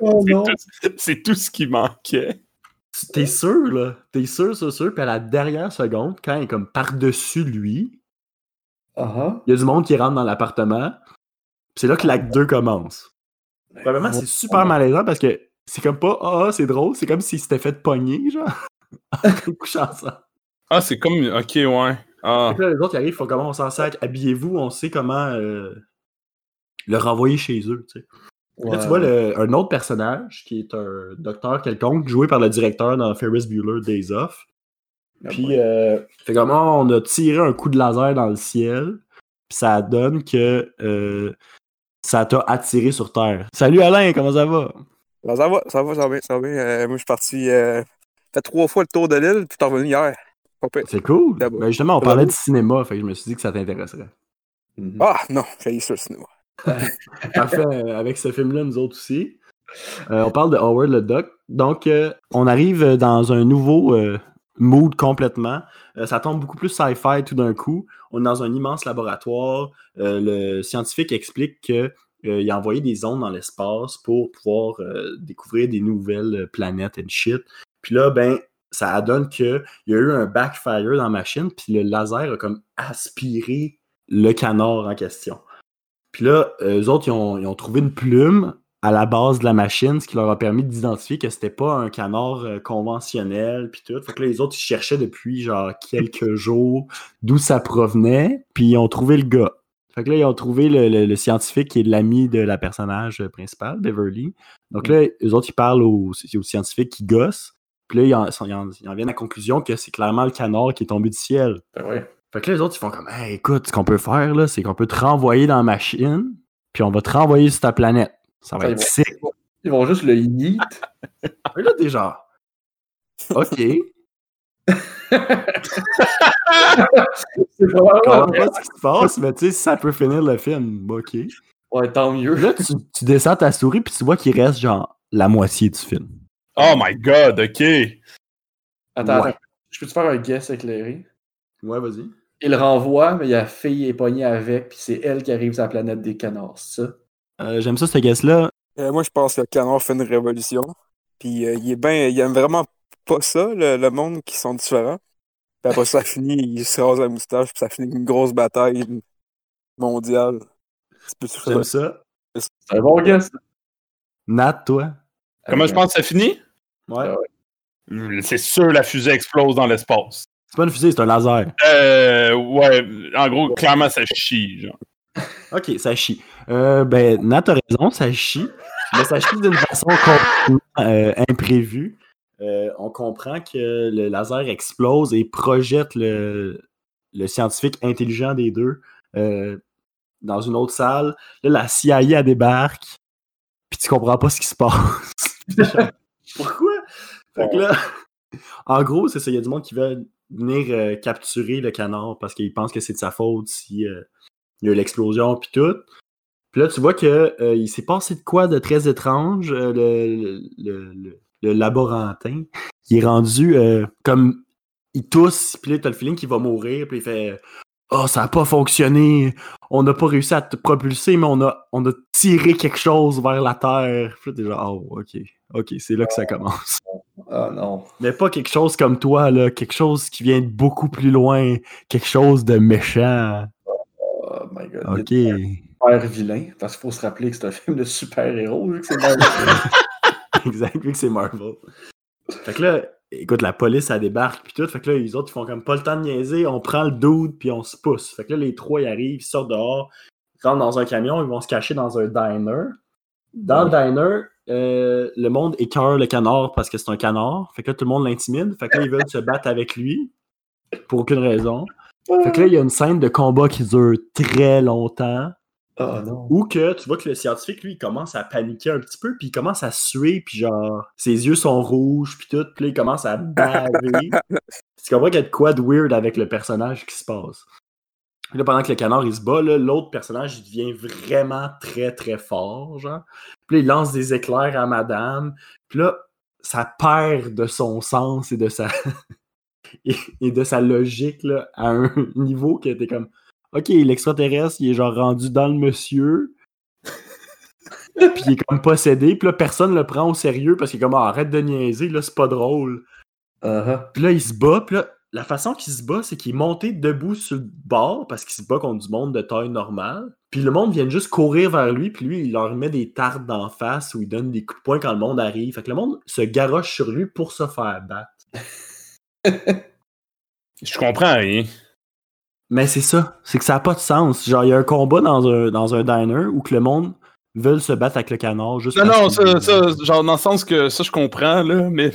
Speaker 2: Oh
Speaker 3: C'est
Speaker 2: non.
Speaker 3: tout- C'est tout ce qui manquait.
Speaker 1: T'es sûr, là? T'es sûr, sûr, sûr? Puis à la dernière seconde, quand il est comme par-dessus lui,
Speaker 2: Ah
Speaker 1: il y a du monde qui rentre dans l'appartement. Puis c'est là que l'acte 2 commence. Probablement, c'est super malaisant parce que c'est comme pas Ah, ah, c'est drôle. C'est comme s'ils s'étaient fait pogner, genre. en couchant ensemble.
Speaker 3: Ah, c'est comme. Ok, ouais. Ah.
Speaker 1: Là, les autres, ils arrivent, ils font comment? On s'en sac. Habillez-vous, on sait comment euh, le renvoyer chez eux, tu sais. Là, tu vois le- un autre personnage qui est un docteur quelconque, joué par le directeur dans Ferris Bueller Days Off. Puis, euh, fait comment on a tiré un coup de laser dans le ciel, puis ça donne que euh, ça t'a attiré sur Terre. Salut Alain, comment ça va?
Speaker 4: Ben, ça va, ça va, ça va bien, ça va bien. Euh, moi, je suis parti, euh, fait trois fois le tour de l'île, puis suis revenu hier.
Speaker 1: C'est cool. Ben, justement, on parlait de cinéma, fait que je me suis dit que ça t'intéresserait.
Speaker 4: Ah, non, j'ai eu ça le cinéma.
Speaker 1: Euh, avec ce film-là, nous autres aussi. Euh, on parle de Howard le Duck. Donc, euh, on arrive dans un nouveau mood complètement. Ça tombe beaucoup plus sci-fi tout d'un coup. On est dans un immense laboratoire. Le scientifique explique que euh, il a envoyé des ondes dans l'espace pour pouvoir découvrir des nouvelles planètes and shit. Puis là, ben, ça donne qu'il y a eu un backfire dans la machine, puis le laser a comme aspiré le canard en question. Puis là, eux autres, ils ont, ils ont trouvé une plume à la base de la machine, ce qui leur a permis d'identifier que c'était pas un canard euh, conventionnel, puis tout. Fait que là, les autres, ils cherchaient depuis genre quelques jours d'où ça provenait, puis ils ont trouvé le gars. Fait que là, ils ont trouvé le, le- le scientifique qui est l'ami de la personnage principale, Beverly. Donc là, eux autres, ils parlent aux, aux scientifiques qui gossent. Puis là, ils en, ils en- ils en viennent à la conclusion que c'est clairement le canard qui est tombé du ciel.
Speaker 2: Ben ouais.
Speaker 1: Fait que là, les autres, ils font comme, hey, écoute, ce qu'on peut faire, là, c'est qu'on peut te renvoyer dans la machine, puis on va te renvoyer sur ta planète. Ça va être
Speaker 2: ils
Speaker 1: sick.
Speaker 2: Ils vont juste le yeet.
Speaker 1: Et là, t'es genre, OK.
Speaker 2: C'est vraiment.
Speaker 1: pas ce qui se passe, mais tu sais, si ça peut finir le film, bah, OK.
Speaker 2: Ouais, tant mieux.
Speaker 1: Là, tu, tu descends ta souris, puis tu vois qu'il reste, genre, la moitié du film.
Speaker 3: Oh my god, ok.
Speaker 2: Attends,
Speaker 1: Ouais.
Speaker 2: attends. Je peux te faire un guess éclairé?
Speaker 1: Ouais, vas-y.
Speaker 2: Il le renvoie, mais il y a la fille est pognée avec, puis c'est elle qui arrive sur la planète des canards, c'est ça?
Speaker 1: Euh, J'aime ça, ce guess-là.
Speaker 4: Euh, moi, je pense que le canard fait une révolution. Puis euh, il est bien, il aime vraiment pas ça, le, le monde qui sont différents. Puis après ça finit, il se rase la moustache, puis ça finit avec une grosse bataille mondiale. C'est plus ça.
Speaker 1: J'aime ça.
Speaker 2: C'est un bon guess.
Speaker 1: Nat, toi?
Speaker 3: Comment je pense que ça finit?
Speaker 1: Ouais.
Speaker 3: C'est sûr, la fusée explose dans l'espace.
Speaker 1: C'est pas une fusée, c'est un laser.
Speaker 3: Euh, ouais, en gros, clairement, ça chie, genre.
Speaker 1: OK, ça chie. Euh, ben, Nat a raison, ça chie. Mais ça chie d'une façon complètement euh, imprévue. Euh, on comprend que le laser explose et projette le, le scientifique intelligent des deux dans une autre salle. Là, la CIA elle débarque, puis tu comprends pas ce qui se passe. Pourquoi? Fait que là, en gros, c'est ça, il y a du monde qui veut venir euh, capturer le canard parce qu'il pense que c'est de sa faute si euh, il y a eu l'explosion puis tout. Puis là, tu vois que euh, il s'est passé de quoi de très étrange. le, le, le- laborantin, il est rendu comme il tousse, puis là, t'as le feeling qu'il va mourir, puis il fait Oh, ça n'a pas fonctionné, on n'a pas réussi à te propulser, mais on a, on a tiré quelque chose vers la Terre. Puis là, t'es genre, oh, ok, ok, c'est là que ça commence.
Speaker 2: Ah non.
Speaker 1: Mais pas quelque chose comme toi, là, quelque chose qui vient de beaucoup plus loin, quelque chose de méchant.
Speaker 2: Oh my god.
Speaker 1: Ok.
Speaker 2: Super vilain. Parce qu'il faut se rappeler que c'est un film de super-héros, vu que c'est Marvel.
Speaker 1: exact, vu que c'est Marvel. Fait que là, écoute, la police, elle débarque, puis tout. Fait que là, les autres, ils font comme pas le temps de niaiser, on prend le dude, puis on se pousse. Fait que là, les trois, ils arrivent, ils sortent dehors, ils rentrent dans un camion, ils vont se cacher dans un diner. Dans le diner, euh, le monde écœure le canard parce que c'est un canard. Fait que là, tout le monde l'intimide. Fait que là, ils veulent se battre avec lui pour aucune raison. Fait que là, il y a une scène de combat qui dure très longtemps.
Speaker 2: Ah non.
Speaker 1: Ou que tu vois que le scientifique, lui, il commence à paniquer un petit peu, puis il commence à suer, puis genre, ses yeux sont rouges, puis tout, puis là, il commence à baver. tu comprends qu'il y a de quoi de weird avec le personnage qui se passe. Puis là, pendant que le canard, il se bat, l'autre personnage, il devient vraiment très, très fort, genre. Puis là, il lance des éclairs à madame, puis là, ça perd de son sens et de sa... et, de sa logique, là, à un niveau qui était comme... OK, l'extraterrestre, il est genre rendu dans le monsieur. puis il est comme possédé. Puis là, personne le prend au sérieux parce qu'il est comme Ah, arrête de niaiser, là, c'est pas drôle.
Speaker 2: Ah
Speaker 1: Puis là, il se bat. Puis là, la façon qu'il se bat, c'est qu'il est monté debout sur le bord parce qu'il se bat contre du monde de taille normale. Puis le monde vient juste courir vers lui. Puis lui, il leur met des tartes d'en face ou il donne des coups de poing quand le monde arrive. Fait que le monde se garoche sur lui pour se faire battre.
Speaker 3: Je comprends rien.
Speaker 1: Mais c'est ça. C'est que ça n'a pas de sens. Genre, il y a un combat dans un, dans un diner où que le monde veut se battre avec le canard. Juste
Speaker 3: Non, non, ça, genre dans le sens que ça, je comprends, là, mais.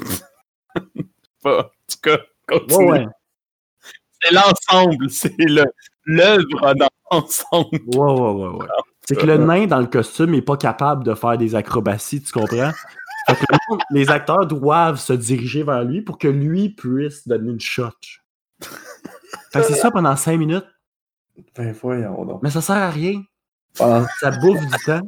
Speaker 3: pas. En tout cas, continue.
Speaker 1: Ouais, ouais.
Speaker 3: C'est l'ensemble, c'est le- l'œuvre dans l'ensemble.
Speaker 1: Ouais, ouais, ouais, ouais. C'est que le nain dans le costume est pas capable de faire des acrobaties, tu comprends? Fait que le monde- les acteurs doivent se diriger vers lui pour que lui puisse donner une shot. Fait que c'est ça pendant cinq minutes,
Speaker 2: Ben voyons donc.
Speaker 1: mais ça sert à rien.
Speaker 2: Ah,
Speaker 1: Ça bouffe du temps.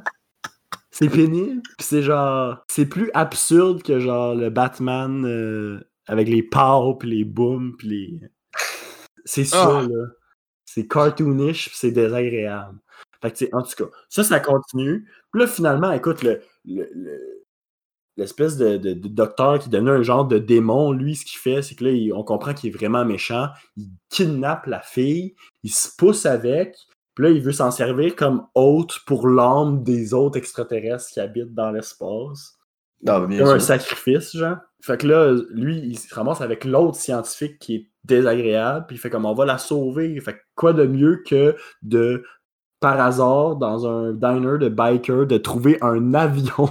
Speaker 1: C'est pénible. Puis c'est genre. C'est plus absurde que genre le Batman euh, avec les pows puis les booms puis les. C'est ça,
Speaker 3: Ah.
Speaker 1: là. C'est cartoonish puis c'est désagréable. Fait que, en tout cas, ça, ça continue. Puis là, finalement, écoute, le. le- le- L'espèce de, de- de docteur qui donnait un genre de démon, lui, ce qu'il fait, c'est que là, il- on comprend qu'il est vraiment méchant. Il kidnappe la fille, il se pousse avec, puis là, il veut s'en servir comme hôte pour l'âme des autres extraterrestres qui habitent dans l'espace.
Speaker 2: Bien
Speaker 1: un
Speaker 2: sûr.
Speaker 1: sacrifice, genre. Fait que là, lui, il se ramasse avec l'autre scientifique qui est désagréable, puis il fait comme on va la sauver. Fait que quoi de mieux que de, par hasard, dans un diner de biker, de trouver un avion?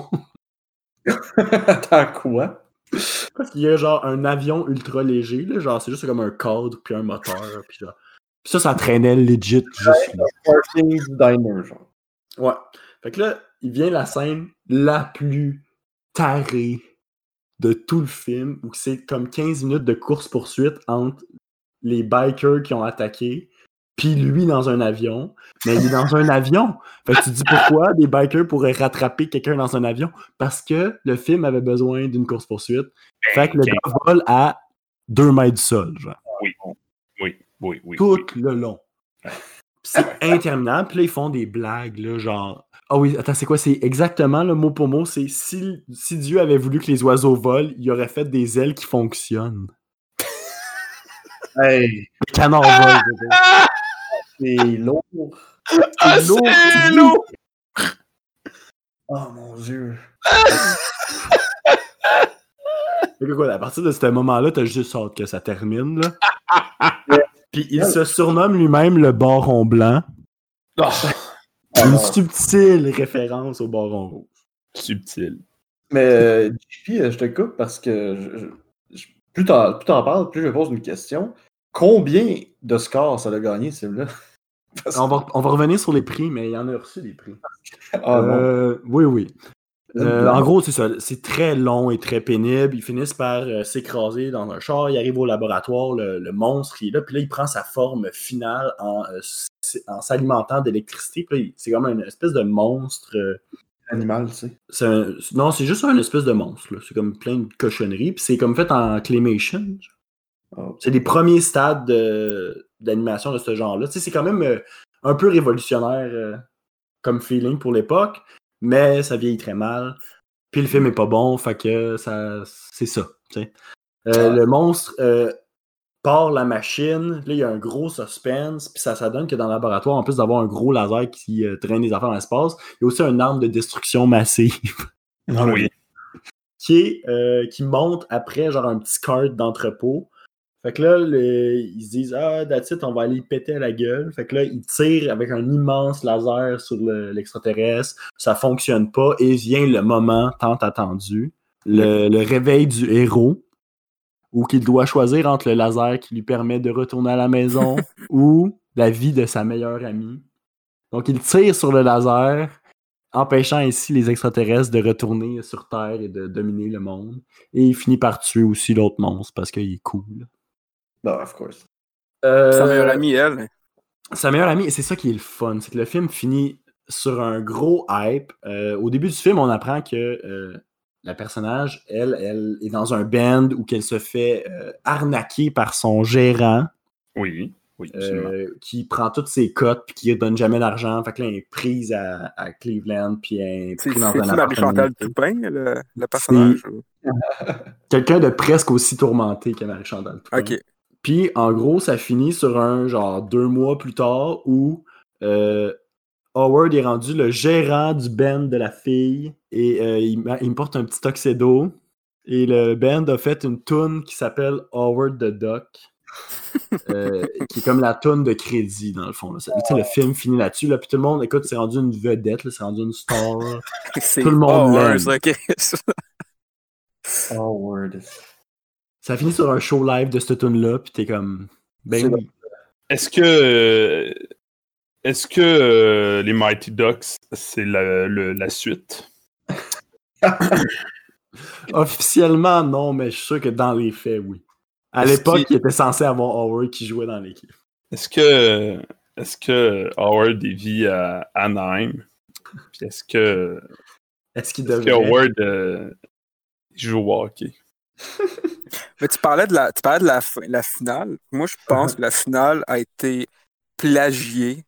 Speaker 2: Attends, quoi?
Speaker 1: Parce qu'il y a genre un avion ultra léger, là, genre c'est juste comme un cadre, puis un moteur, puis genre. Puis ça, ça traînait legit juste là.
Speaker 2: Parking diner, genre.
Speaker 1: Ouais. Fait que là, il vient la scène la plus de tout le film, où c'est comme 15 minutes de course-poursuite entre les bikers qui ont attaqué, puis lui dans un avion. Mais il est dans un avion. Fait que tu te dis pourquoi des bikers pourraient rattraper quelqu'un dans un avion? Parce que le film avait besoin d'une course-poursuite. Fait que le gars vole à 2 mètres du sol, genre.
Speaker 3: Oui, oui, oui, oui.
Speaker 1: Tout
Speaker 3: oui.
Speaker 1: le long. C'est interminable. Puis là, ils font des blagues, là, genre. Ah oui, attends, c'est quoi? C'est exactement le mot pour mot. C'est si, si Dieu avait voulu que les oiseaux volent, il aurait fait des ailes qui fonctionnent.
Speaker 2: Hey,
Speaker 1: Les canards volent. je veux dire.
Speaker 2: c'est lourd.
Speaker 3: Ah,
Speaker 1: lourd,
Speaker 3: c'est
Speaker 1: dis.
Speaker 3: lourd!
Speaker 2: Oh mon dieu.
Speaker 1: Quoi, à partir de ce moment-là, t'as juste hâte que ça termine, là. Puis il se surnomme lui-même le baron blanc.
Speaker 3: Ah,
Speaker 1: Puis Une
Speaker 2: bon.
Speaker 1: subtile référence au baron rouge.
Speaker 3: Subtil.
Speaker 2: Mais euh, JP, euh, je te coupe parce que je- je- plus t'en plus t'en parles, plus je me pose une question. Combien de scores ça a gagné, ce film-là? Parce que-
Speaker 1: On va, on va revenir sur les prix, mais il y en a reçu des prix.
Speaker 2: Ah.
Speaker 1: Euh, oui, oui. Euh,
Speaker 2: Non.
Speaker 1: en gros, c'est ça. C'est très long et très pénible. Ils finissent par euh, s'écraser dans un char. Il arrive au laboratoire, le, le monstre, il est là. Puis là, il prend sa forme finale en, euh, s'alimentant d'électricité. Puis c'est comme une espèce de monstre. euh,
Speaker 2: Animal, tu sais.
Speaker 1: un- non, c'est juste un espèce de monstre. C'est comme plein de cochonneries. Puis c'est comme fait en claymation.
Speaker 2: Oh.
Speaker 1: C'est les premiers stades de- d'animation de, ce genre-là. Tu sais, c'est quand même euh, un peu révolutionnaire euh, comme feeling pour l'époque, mais ça vieillit très mal. Puis le film est pas bon, fait que ça, c'est ça. Euh,
Speaker 2: Ah.
Speaker 1: Le monstre euh, part la machine, là il y a un gros suspense, puis ça, ça donne que dans le laboratoire, en plus d'avoir un gros laser qui euh, traîne des affaires dans l'espace, il y a aussi une arme de destruction massive
Speaker 3: Oui.
Speaker 1: qui, est, qui monte après genre un petit cart d'entrepôt. Fait que là, le- ils se disent Ah, that's it, on va aller péter à la gueule. Fait que là, ils tirent avec un immense laser sur le- l'extraterrestre. ça fonctionne pas et vient le moment tant attendu. Le, le réveil du héros, où qu'il doit choisir entre le laser qui lui permet de retourner à la maison ou la vie de sa meilleure amie. Donc, il tire sur le laser, empêchant ainsi les extraterrestres de retourner sur Terre et de dominer le monde. Et il finit par tuer aussi l'autre monstre parce qu'il est cool.
Speaker 2: Bah, of course.
Speaker 4: Sa
Speaker 1: Euh,
Speaker 4: meilleure amie, elle.
Speaker 1: sa meilleure amie, et c'est ça qui est le fun, c'est que le film finit sur un gros hype. Euh, au début du film, on apprend que euh, la personnage, elle, elle est dans un band où qu'elle se fait euh, arnaquer par son gérant.
Speaker 3: Oui. Oui, absolument.
Speaker 1: euh, qui prend toutes ses cotes puis qui ne donne jamais d'argent. Fait que là, elle est prise à, à Cleveland puis elle est
Speaker 4: C'est
Speaker 1: prise dans un.
Speaker 4: Marie-Chantal Toupin, le, le personnage? ou-
Speaker 1: Quelqu'un de presque aussi tourmenté que Marie-Chantal. Toupin.
Speaker 4: Ok.
Speaker 1: Puis, en gros, ça finit sur un genre deux mois plus tard où euh, Howard est rendu le gérant du band de la fille et euh, il, me porte un petit tuxedo. Et le band a fait une tune qui s'appelle Howard the Duck. euh, qui est comme la tune de crédit dans le fond. là. Ça- tu sais, le film finit là-dessus, là, puis tout le monde, écoute, c'est rendu une vedette, là, c'est rendu une star. Tout le monde
Speaker 4: Howard,
Speaker 1: l'aime.
Speaker 4: Chris.
Speaker 1: Ça finit sur un show live de cette tune-là, puis t'es comme. Ben oui.
Speaker 3: Est-ce que. euh, Est-ce que euh, les Mighty Ducks, c'est la, suite?
Speaker 1: Officiellement, non, mais je suis sûr que dans les faits, oui. À l'époque, il était censé avoir Howard qui jouait dans l'équipe.
Speaker 3: Est-ce que. Est-ce que Howard vit à Anaheim? Puis est-ce que.
Speaker 1: Est-ce qu'il
Speaker 3: Est-ce que
Speaker 1: devrait...
Speaker 3: Howard euh, joue au hockey?
Speaker 4: Mais tu parlais de la, tu parlais de la, fin- la finale. Moi, je pense que la finale a été plagiée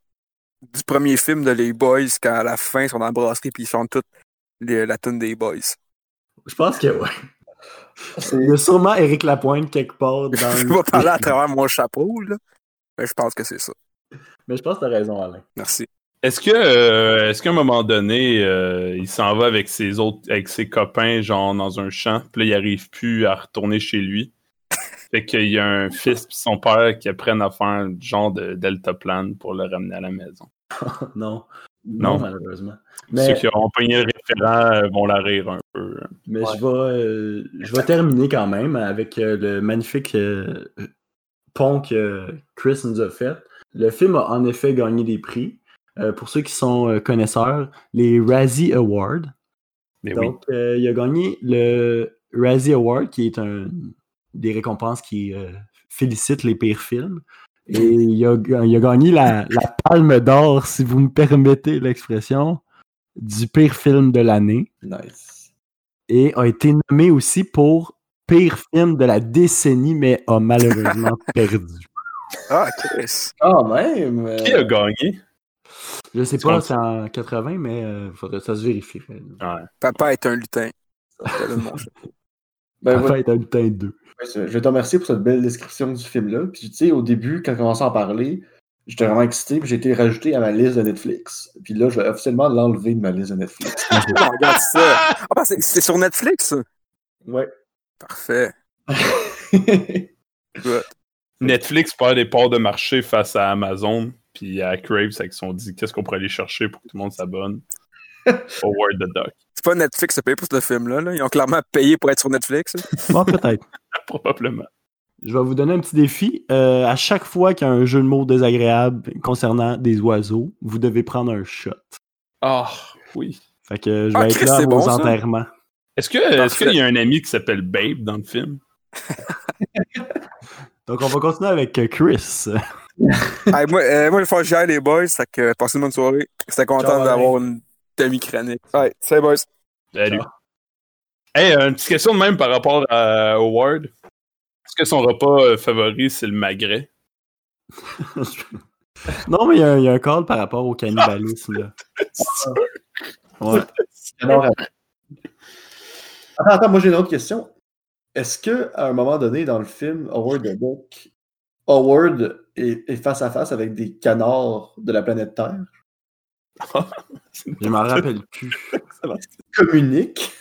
Speaker 4: du premier film de Les Boys quand à la fin ils sont dans la brasserie puis ils chantent toute les- la tune des Boys.
Speaker 1: Je pense que ouais.
Speaker 2: C'est-
Speaker 1: Il y a sûrement Eric Lapointe quelque part dans
Speaker 4: Je vais parler à travers mon chapeau, là. Mais je pense que c'est ça.
Speaker 1: Mais je pense que t'as raison, Alain.
Speaker 4: Merci.
Speaker 3: Est-ce que euh, est-ce qu'à un moment donné, euh, il s'en va avec ses autres avec ses copains, genre dans un champ, puis là, il arrive plus à retourner chez lui? fait qu'il y a un fils et son père qui apprennent à faire un genre de deltaplane pour le ramener à la maison.
Speaker 1: non.
Speaker 3: Non.
Speaker 1: Non, malheureusement.
Speaker 3: Ceux
Speaker 1: Mais,
Speaker 3: qui auront pogné le référent euh, vont la rire un peu.
Speaker 1: mais je, vais, euh, je vais terminer quand même avec euh, le magnifique euh, pont que Chris nous a fait. Le film a en effet gagné des prix. Euh, pour ceux qui sont euh, connaisseurs, les Razzie Awards.
Speaker 3: Mais oui.
Speaker 1: Donc, euh, il a gagné le Razzie Award, qui est un des récompenses qui euh, félicite les pires films. Et il a, il a gagné la, la palme d'or, si vous me permettez l'expression, du pire film de l'année.
Speaker 2: Nice.
Speaker 1: Et a été nommé aussi pour pire film de la décennie, mais a malheureusement perdu.
Speaker 4: Ah, Chris.
Speaker 2: Quand même. euh,
Speaker 3: Qui a gagné?
Speaker 1: Je sais
Speaker 3: Tu
Speaker 1: pas, c'est en 80, mais euh, faudrait, ça se vérifie.
Speaker 3: Ouais.
Speaker 4: Papa est un lutin.
Speaker 2: Ben, ouais,
Speaker 1: fête à lutin 2.
Speaker 2: je vais te remercier pour cette belle description du film-là. Puis, tu sais, au début, quand on commençait à en parler, j'étais vraiment excité. Puis, j'ai été rajouté à ma liste de Netflix. Puis là, je vais officiellement l'enlever de ma liste de Netflix.
Speaker 4: Non, regarde ça. Ah, ben, c'est sur Netflix, ça?
Speaker 2: ouais.
Speaker 4: Parfait.
Speaker 3: Netflix perd des parts de marché face à Amazon. Puis à Crave, c'est qu'ils se sont dit qu'est-ce qu'on pourrait aller chercher pour que tout le monde s'abonne. Howard the Duck.
Speaker 4: C'est pas Netflix qui a payé pour ce film-là. là. Ils ont clairement payé pour être sur Netflix.
Speaker 1: Bon, peut-être.
Speaker 3: Probablement.
Speaker 1: Je vais vous donner un petit défi. Euh, à chaque fois qu'il y a un jeu de mots désagréable concernant des oiseaux, vous devez prendre un shot.
Speaker 3: Ah, oui.
Speaker 1: Fait que je vais
Speaker 4: Ah,
Speaker 1: être
Speaker 4: Chris,
Speaker 1: là vos
Speaker 4: bon,
Speaker 1: enterrements.
Speaker 3: Est-ce que est-ce qu'il y a un ami qui s'appelle Babe dans le film?
Speaker 1: Donc, on va continuer avec Chris.
Speaker 4: Hey, moi, euh, moi, il faut que j'y aille, les boys. Fait que passez une bonne soirée. J'étais content d'avoir une demi-chronique. Ouais, salut, boys.
Speaker 3: Salut. Hey, une petite question de même par rapport à Howard. Est-ce que son repas euh, favori, c'est le magret?
Speaker 1: non, mais il y, a un- il y a un call par rapport au cannibalisme. Là. Ouais.
Speaker 2: Alors, euh, Attends, attends, moi j'ai une autre question. Est-ce que à un moment donné dans le film Howard the Duck, Howard est, est face à face avec des canards de la planète Terre?
Speaker 1: Je m'en rappelle plus.
Speaker 2: Communique?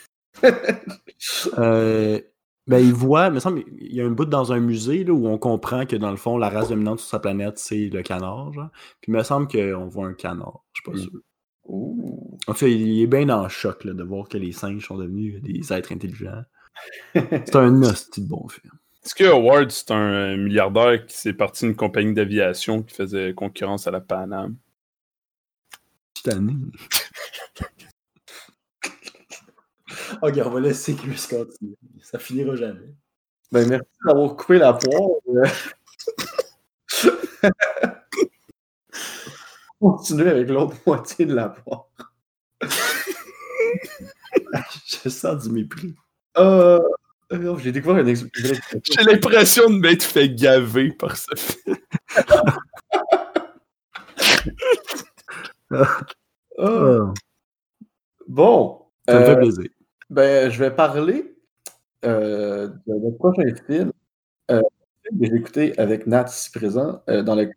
Speaker 1: Euh, ben, il voit, il me semble, il y a un bout dans un musée là, où on comprend que dans le fond, la race dominante sur sa planète, c'est le canard. Genre. Puis il me semble qu'on voit un canard. Je suis pas sûr. En fait, il est bien dans le choc là, de voir que les singes sont devenus des êtres intelligents. C'est un hostie de bon film.
Speaker 3: Est-ce que Howard, c'est un milliardaire qui s'est parti d'une compagnie d'aviation qui faisait concurrence à la Pan Am?
Speaker 1: Cette année.
Speaker 2: Ok, on va laisser Chris continuer. Ça finira jamais. Ben, merci d'avoir coupé la poire. Continuez avec l'autre moitié de la poire.
Speaker 1: Je sens du mépris.
Speaker 2: Euh, euh, J'ai découvert une ex-.
Speaker 3: J'ai l'impression de m'être fait gaver par ce film.
Speaker 2: Ah,
Speaker 1: Ah,
Speaker 2: bon,
Speaker 1: ça me
Speaker 2: euh,
Speaker 1: fait plaisir.
Speaker 2: ben, je vais parler euh, de notre prochain film. Euh, que j'ai écouté avec Nat ici présent euh, dans le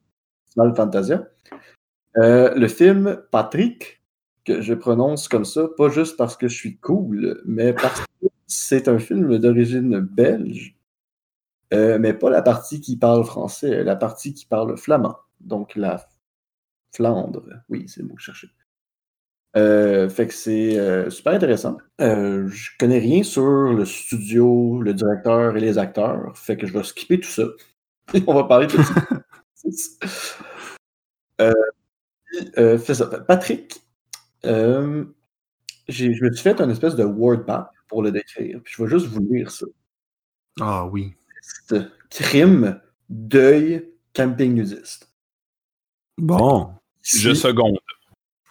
Speaker 2: Festival Fantasia. Euh, le film Patrick, que je prononce comme ça, pas juste parce que je suis cool, mais parce que c'est un film d'origine belge, euh, mais pas la partie qui parle français, la partie qui parle flamand. Donc la Flandre, oui, c'est le mot que je cherchais. Euh, fait que c'est euh, super intéressant. Euh, je connais rien sur le studio, le directeur et les acteurs, fait que je vais skipper tout ça. On va parler de ça. Patrick, je me suis fait un espèce de word map pour le décrire, puis je vais juste vous lire ça.
Speaker 1: Ah oui.
Speaker 2: C'est Crime, deuil, camping nudiste.
Speaker 1: Bon.
Speaker 3: Je seconde.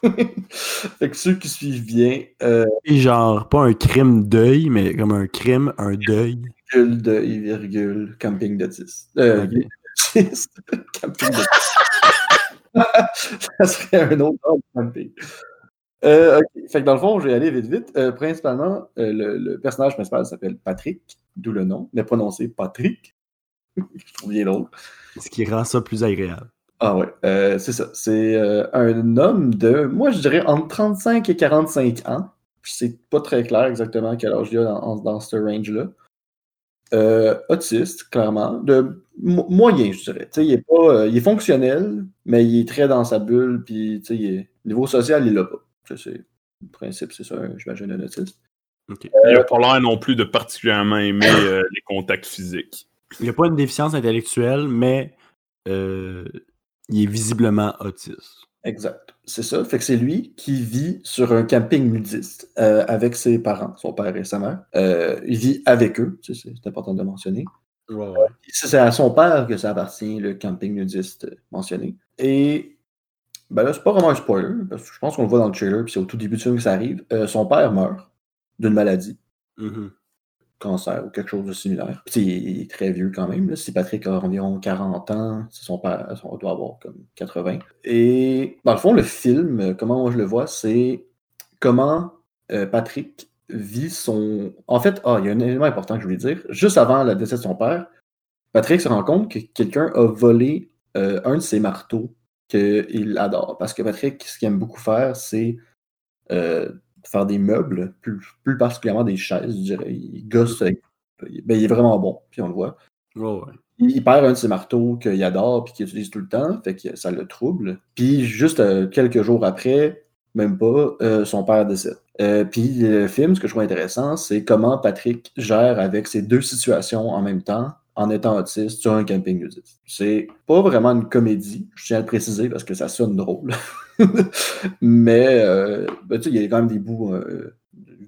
Speaker 2: fait que ceux qui suivent bien, euh,
Speaker 1: Et genre, pas un crime deuil, mais comme un crime, un deuil.
Speaker 2: virgule, deuil, virgule, camping de 10. Euh, camping de 10. ça serait un autre camping. Euh. Fait que dans le fond, je vais aller vite vite. Euh, principalement, euh, le, le personnage principal s'appelle Patrick, d'où le nom, mais prononcé Patrick. je trouve bien drôle.
Speaker 1: Ce qui rend ça plus agréable.
Speaker 2: Ah ouais, c'est ça. C'est un homme de, moi je dirais, entre 35 et 45 ans. Puis C'est pas très clair exactement quel âge il a dans, ce range-là. Autiste, clairement. De mo- moyen, je dirais. Il, est pas, il est fonctionnel, mais il est très dans sa bulle. Puis, il est- niveau social, il l'a pas. Ça, C'est le principe, c'est ça, j'imagine, un autiste.
Speaker 1: Ok.
Speaker 3: Il a pas l'air non plus de particulièrement aimer euh, les contacts physiques.
Speaker 1: Il n'a pas une déficience intellectuelle, mais euh, il est visiblement autiste.
Speaker 2: Exact. C'est ça. Fait que c'est lui qui vit sur un camping nudiste euh, avec ses parents, son père et sa mère. Euh, il vit avec eux, c'est important de le mentionner. C'est à son père que ça appartient, le camping nudiste euh, mentionné. Et ben là, c'est pas vraiment un spoiler, parce que je pense qu'on le voit dans le trailer, puis c'est au tout début du film que ça arrive. Euh, son père meurt d'une maladie,
Speaker 1: Mhm.
Speaker 2: cancer ou quelque chose de similaire. Puis il est très vieux quand même. Là. Si Patrick a environ 40 ans, son père on doit avoir comme 80. Et dans le fond, le film, euh, comment moi je le vois, c'est comment euh, Patrick vit son. En fait, ah, il y a un élément important que je voulais dire. Juste avant la décès de son père, Patrick se rend compte que quelqu'un a volé euh, un de ses marteaux qu'il adore. Parce que Patrick, ce qu'il aime beaucoup faire, c'est euh, faire des meubles, plus, plus particulièrement des chaises, je dirais. Il gosse avec- ben, il est vraiment bon, puis on le voit.
Speaker 1: Ouais.
Speaker 2: Il perd un de ses marteaux qu'il adore puis qu'il utilise tout le temps, fait que ça le trouble. Puis juste euh, quelques jours après, même pas, euh, son père décède. Euh, puis le film, ce que je trouve intéressant, c'est comment Patrick gère avec ces deux situations en même temps en étant autiste sur un camping nudiste. C'est pas vraiment une comédie, je tiens à le préciser parce que ça sonne drôle. mais euh, ben, tu sais, il y a quand même des bouts euh,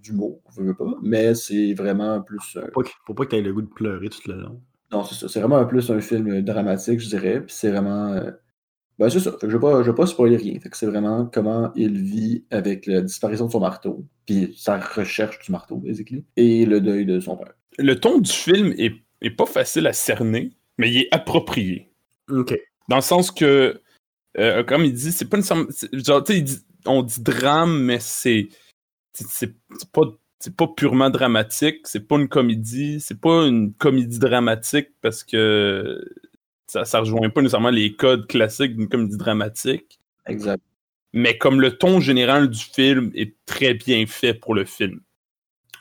Speaker 2: d'humour, je veux pas, mais c'est vraiment plus. euh,
Speaker 1: Faut pas, que- faut pas que tu aies le goût de pleurer tout le long.
Speaker 2: non, c'est ça. C'est vraiment plus un film dramatique, je dirais. Puis c'est vraiment. euh, Ben, c'est ça. Fait que Je ne vais, pas- je vais pas spoiler rien. Fait que c'est vraiment comment il vit avec la disparition de son marteau, puis sa recherche du marteau, basically, et le deuil de son père.
Speaker 3: Le ton du film est, est pas facile à cerner, mais il est approprié.
Speaker 1: Ok.
Speaker 3: Dans le sens que, euh, comme il dit, c'est pas c'est- Genre, tu sais, on dit drame, mais c'est. c'est- C'est c'est pas. C'est pas purement dramatique, c'est pas une comédie, c'est pas une comédie dramatique parce que ça, ça rejoint pas nécessairement les codes classiques d'une comédie dramatique.
Speaker 2: Exact.
Speaker 3: Mais comme le ton général du film est très bien fait pour le film.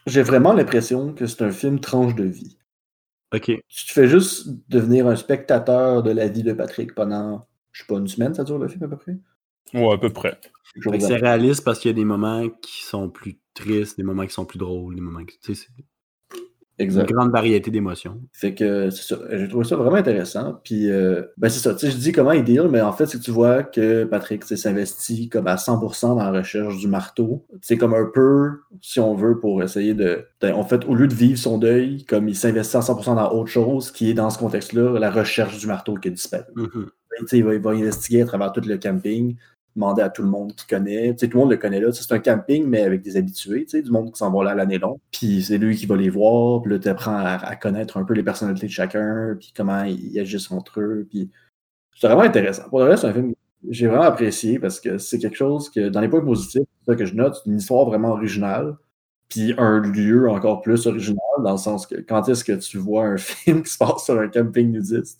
Speaker 2: J'ai vraiment l'impression que c'est un film tranche de vie.
Speaker 1: Ok.
Speaker 2: Tu te fais juste devenir un spectateur de la vie de Patrick pendant, je sais pas, une semaine, ça dure le film à peu près?
Speaker 3: Ouais, à peu près.
Speaker 1: C'est réaliste parce qu'il y a des moments qui sont plus tristes, des moments qui sont plus drôles, des moments qui. Tu sais, une grande variété d'émotions.
Speaker 2: Fait que c'est ça. J'ai trouvé ça vraiment intéressant. Puis euh, ben c'est ça. Tu sais, je dis comment il deal, mais en fait, c'est que tu vois que Patrick s'investit comme à 100% dans la recherche du marteau. C'est comme un peu, si on veut, pour essayer de. de- En fait, au lieu de vivre son deuil, comme il s'investit à 100% dans autre chose, qui est dans ce contexte-là, la recherche du marteau qui a disparu.
Speaker 1: Mhm.
Speaker 2: Sais, il, va, il va investiguer à travers tout le camping, demander à tout le monde qui connaît. Tout le monde le connaît là. C'est un camping, mais avec des habitués, du monde qui s'en va là l'année longue. Puis c'est lui qui va les voir, puis là, tu apprends à, connaître un peu les personnalités de chacun, puis comment ils agissent entre eux. Puis c'est vraiment intéressant. Pour le reste, c'est un film que j'ai vraiment apprécié parce que c'est quelque chose que, dans les points positifs, c'est ça que je note, c'est une histoire vraiment originale. Puis un lieu encore plus original, dans le sens que quand est-ce que tu vois un film qui se passe sur un camping nudiste?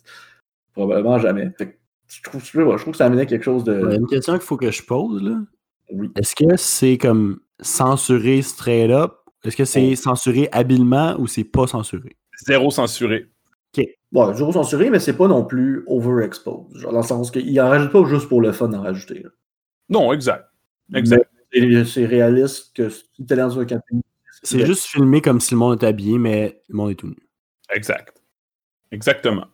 Speaker 2: Probablement jamais. Je trouve, je que ça amenait quelque chose de.
Speaker 1: Ouais, une question qu'il faut que je pose, là.
Speaker 2: Oui.
Speaker 1: Est-ce que c'est comme censuré straight up? Est-ce que c'est
Speaker 2: Oh.
Speaker 1: censuré habilement ou c'est pas censuré?
Speaker 3: Zéro censuré.
Speaker 2: Bon, zéro censuré, mais c'est pas non plus overexposed. Genre, dans le sens qu'il en rajoute pas juste pour le fun d'en rajouter. là.
Speaker 3: Non, exact. Exact.
Speaker 2: C'est réaliste que si t'es dans un camping.
Speaker 1: C'est juste filmé comme si le monde était habillé, mais le monde est tout nu.
Speaker 3: Exact. Exactement.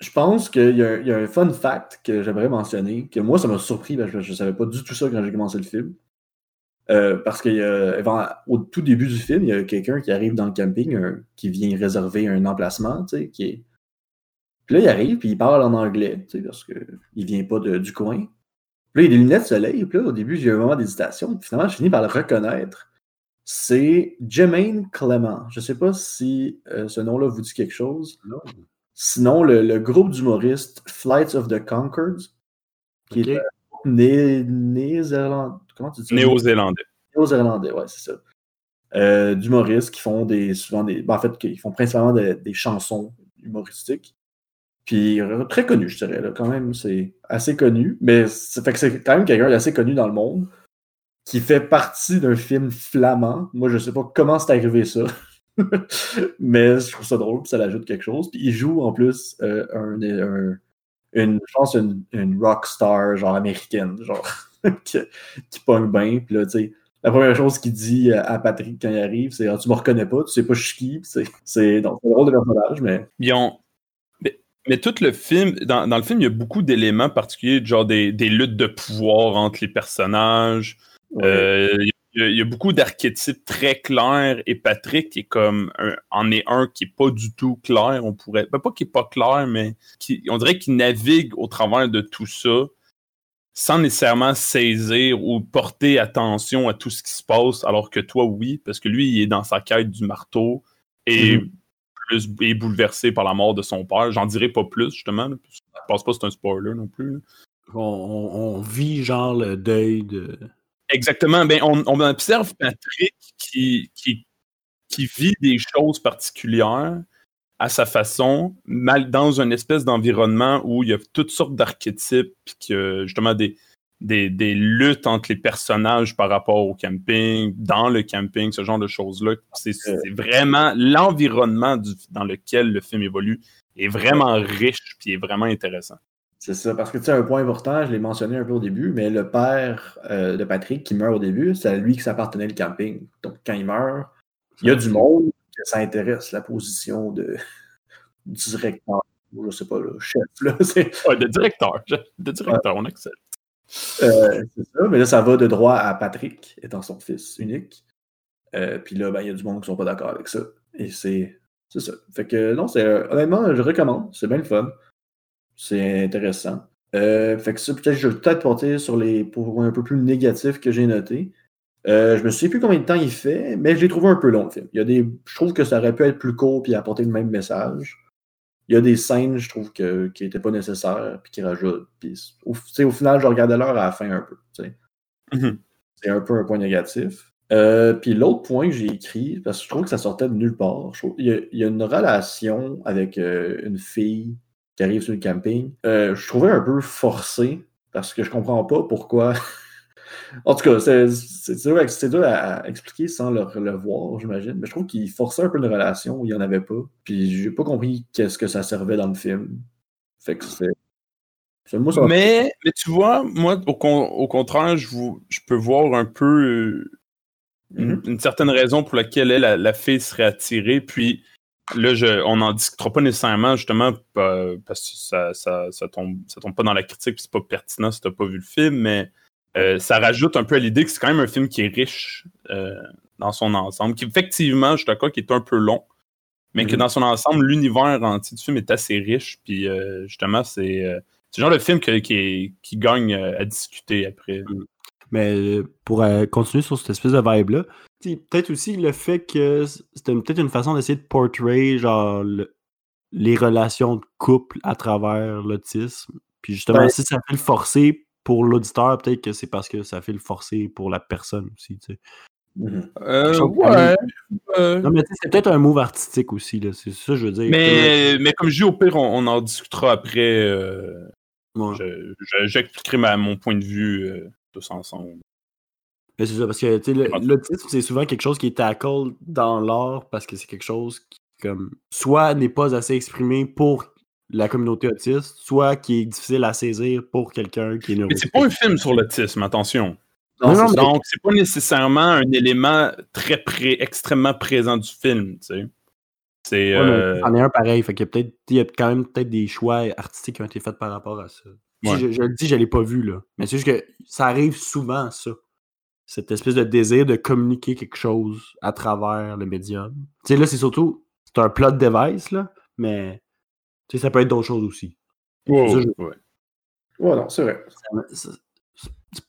Speaker 2: Je pense qu'il y, a un- fun fact que j'aimerais mentionner, que moi, ça m'a surpris, parce que je ne savais pas du tout ça quand j'ai commencé le film. Euh, parce qu'au tout début du film, il y a quelqu'un qui arrive dans le camping, qui vient réserver un emplacement, tu sais, qui est... Puis là, il arrive, puis il parle en anglais, tu sais, parce qu'il vient pas du coin. Puis là, il a des lunettes de soleil, puis là, au début, j'ai eu un moment d'hésitation, puis finalement, je finis par le reconnaître. C'est Jermaine Clement. Je sais pas si euh, ce nom-là vous dit quelque chose. Sinon, le, le groupe d'humoristes Flights of the Conchords, qui est un né, néerlandais. Comment tu dis ça?
Speaker 3: Néo-Zélandais.
Speaker 2: Néo-zélandais, ouais, c'est ça. Euh, d'humoristes qui font des souvent des. ben, en fait, qui font principalement de- des chansons humoristiques. Puis euh, très connu, je dirais, là, quand même, c'est assez connu. Mais ça fait que c'est quand même quelqu'un d'assez connu dans le monde qui fait partie d'un film flamand. Moi, je sais pas comment c'est arrivé ça. Mais je trouve ça drôle, puis ça l'ajoute quelque chose. Puis il joue en plus euh, un, un- une, je pense, une, une rock star, genre américaine, genre, qui, qui pogne bien. Puis là, tu sais, la première chose qu'il dit à Patrick quand il arrive, c'est ah, Tu me reconnais pas, tu sais pas je suis qui. C'est- donc, un drôle de personnage, mais
Speaker 3: Ils ont- Mais, mais tout le film, dans, dans le film, il y a beaucoup d'éléments particuliers, genre des, des luttes de pouvoir entre les personnages.
Speaker 2: ouais.
Speaker 3: Euh, il, y a, il y a beaucoup d'archétypes très clairs et Patrick est comme un- en est un qui est pas du tout clair. On pourrait, ben, pas qui est pas clair, mais qui, on dirait qu'il navigue au travers de tout ça sans nécessairement saisir ou porter attention à tout ce qui se passe, alors que toi, oui, parce que lui, il est dans sa quête du marteau et
Speaker 2: Mhm.
Speaker 3: plus est bouleversé par la mort de son père. J'en dirai pas plus, justement. Je pense pas que c'est un spoiler non plus. là.
Speaker 1: On, on- on vit genre le deuil de.
Speaker 3: Exactement. Ben, on, on observe Patrick qui, qui, qui vit des choses particulières à sa façon, mal dans une espèce d'environnement où il y a toutes sortes d'archétypes, puis que justement des, des, des luttes entre les personnages par rapport au camping, dans le camping, ce genre de choses-là. C'est c'est vraiment l'environnement dans lequel le film évolue est vraiment riche puis est vraiment intéressant.
Speaker 2: C'est ça, parce que tu sais, un point important, je l'ai mentionné un peu au début, mais le père euh, de Patrick qui meurt au début, c'est à lui que s'appartenait le camping. Donc quand il meurt, il y a du monde que ça intéresse la position de directeur, je sais pas, le chef. Là,
Speaker 3: Ouais, de directeur. De directeur, on accepte.
Speaker 2: Euh, c'est ça, mais là, ça va de droit à Patrick, étant son fils unique. Euh, puis là, ben, il y a du monde qui sont pas d'accord avec ça. Et c'est c'est ça. Fait que non, c'est honnêtement, je recommande. C'est bien le fun. C'est intéressant. Euh, fait que ça, peut-être, je vais peut-être porter sur les points un peu plus négatifs que j'ai notés. Euh, je me souviens plus combien de temps il fait, mais je l'ai trouvé un peu long, le film. Il y a des... Je trouve que ça aurait pu être plus court et apporter le même message. Il y a des scènes, je trouve, que, qui n'étaient pas nécessaires puis qui rajoutent. Au, au final, je regardais l'heure à la fin un peu.
Speaker 3: Mhm.
Speaker 2: C'est un peu un point négatif. Euh, puis l'autre point que j'ai écrit, parce que je trouve que ça sortait de nulle part, je trouve- il y a, il y a une relation avec euh, une fille qui arrive sur le camping. Euh, je trouvais un peu forcé, parce que je comprends pas pourquoi. en tout cas, c'est dur, à- dur expliquer sans le, le voir, j'imagine. Mais je trouve qu'il forçait un peu une relation où il n'y en avait pas. Puis j'ai pas compris qu'est-ce que ça servait dans le film. Fait que c'est.
Speaker 3: Mais, mais tu vois, moi, au, con- au contraire, je, vous- je peux voir un peu euh, une,
Speaker 2: Mhm.
Speaker 3: une certaine raison pour laquelle elle, la, la fille serait attirée. Puis là, je, on n'en discutera pas nécessairement, justement, pa- parce que ça, ça, ça, tombe, ça tombe pas dans la critique, puis c'est pas pertinent si t'as pas vu le film, mais euh, ça rajoute un peu à l'idée que c'est quand même un film qui est riche euh, dans son ensemble, qui effectivement, je suis d'accord, qui est un peu long, mais que
Speaker 2: Mhm.
Speaker 3: dans son ensemble, l'univers entier du film est assez riche, puis euh, justement, c'est euh, c'est le genre de film que- qui, est- qui gagne euh, à discuter après.
Speaker 1: Mais euh, pour euh, continuer sur cette espèce de vibe-là, peut-être aussi le fait que c'était peut-être une façon d'essayer de portray genre le- les relations de couple à travers l'autisme. Puis justement,
Speaker 2: Ouais.
Speaker 1: si ça fait le forcer pour l'auditeur, peut-être que c'est parce que ça fait le forcer pour la personne aussi. tu sais.
Speaker 2: Mhm.
Speaker 3: Euh, ouais. euh,
Speaker 1: Non, mais tu sais, c'est peut-être un move artistique aussi, là. C'est ça que je veux dire.
Speaker 3: mais, mais comme je dis, au pire, on, on en discutera après. euh,
Speaker 1: Ouais.
Speaker 3: je- je- J'expliquerai mon point de vue euh, tous ensemble.
Speaker 1: Mais c'est ça, parce que l'autisme, c'est souvent quelque chose qui est tackle dans l'art parce que c'est quelque chose qui, comme, soit n'est pas assez exprimé pour la communauté autiste, soit qui est difficile à saisir pour quelqu'un qui est
Speaker 3: Mais
Speaker 1: neurotypique.
Speaker 3: c'est pas un film sur l'autisme, attention.
Speaker 2: Non,
Speaker 1: mais-
Speaker 3: Donc, c'est pas nécessairement un élément très pré extrêmement présent du film, tu sais. C'est.
Speaker 1: Ouais, mais
Speaker 3: euh,
Speaker 1: c'en est un pareil, fait qu'il y a peut-être il y a quand même peut-être des choix artistiques qui ont été faits par rapport à ça.
Speaker 3: Ouais.
Speaker 1: je, je le dis, je l'ai pas vu, là. Mais c'est juste que ça arrive souvent, ça. Cette espèce de désir de communiquer quelque chose à travers le médium. Tu sais, là, c'est surtout. C'est un plot device, là, mais tu sais, ça peut être d'autres choses aussi.
Speaker 3: ouais,
Speaker 1: ça, je-
Speaker 3: ouais.
Speaker 2: Ouais, non, c'est vrai.
Speaker 1: C'est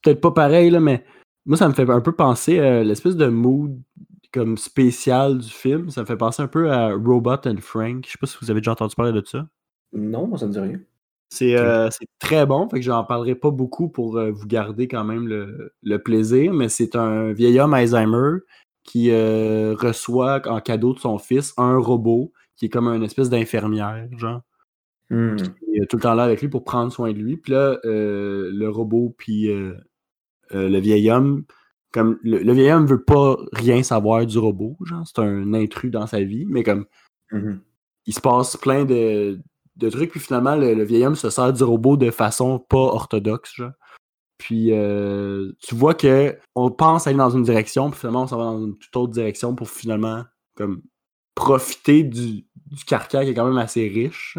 Speaker 1: peut-être pas pareil, là, mais moi, ça me fait un peu penser à l'espèce de mood comme spécial du film. Ça me fait penser un peu à Robot and Frank. Je sais pas si vous avez déjà entendu parler de ça.
Speaker 2: Non, moi, ça me dit rien.
Speaker 1: C'est euh, c'est très bon, fait que j'en parlerai pas beaucoup pour euh, vous garder quand même le, le plaisir, mais c'est un vieil homme Alzheimer qui euh, reçoit en cadeau de son fils un robot qui est comme une espèce d'infirmière, genre. Il est tout le temps là avec lui pour prendre soin de lui. Puis là, le robot puis le vieil homme, comme le, le vieil homme veut pas rien savoir du robot, genre, c'est un intrus dans sa vie, mais comme
Speaker 2: Mhm.
Speaker 1: il se passe plein de, de trucs, puis finalement, le, vieil homme se sert du robot de façon pas orthodoxe. Puis euh, tu vois que on pense aller dans une direction, puis finalement on s'en va dans une toute autre direction pour finalement comme profiter du, du carcan qui est quand même assez riche.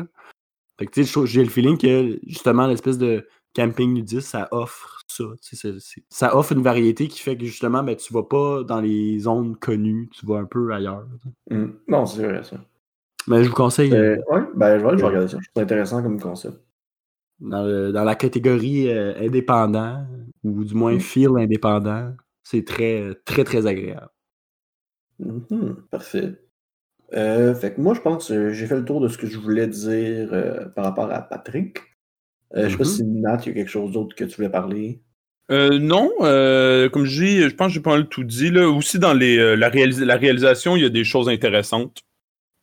Speaker 1: Fait que tu sais, j'ai le feeling que justement l'espèce de camping nudiste, ça offre ça. ça offre une variété qui fait que justement, ben, tu vas pas dans les zones connues, tu vas un peu ailleurs.
Speaker 2: Hmm. Non, c'est vrai, ça.
Speaker 1: Mais je vous conseille.
Speaker 2: Euh, ouais, ben, je vais, je vais regarder ça. Je trouve intéressant comme concept.
Speaker 1: dans, le- dans la catégorie euh, indépendant, ou du moins
Speaker 2: Mm.
Speaker 1: feel indépendant, c'est très, très, très agréable.
Speaker 2: Mhm, Parfait. Euh, fait que moi, je pense que j'ai fait le tour de ce que je voulais dire euh, par rapport à Patrick. Euh, Je sais pas
Speaker 1: Mhm.
Speaker 2: si Nat, il y a quelque chose d'autre que tu voulais parler.
Speaker 3: Euh, non, euh, comme je dis, je pense que j'ai pas mal tout dit. Là. Aussi, dans les, euh, la, réalis- la réalisation, il y a des choses intéressantes.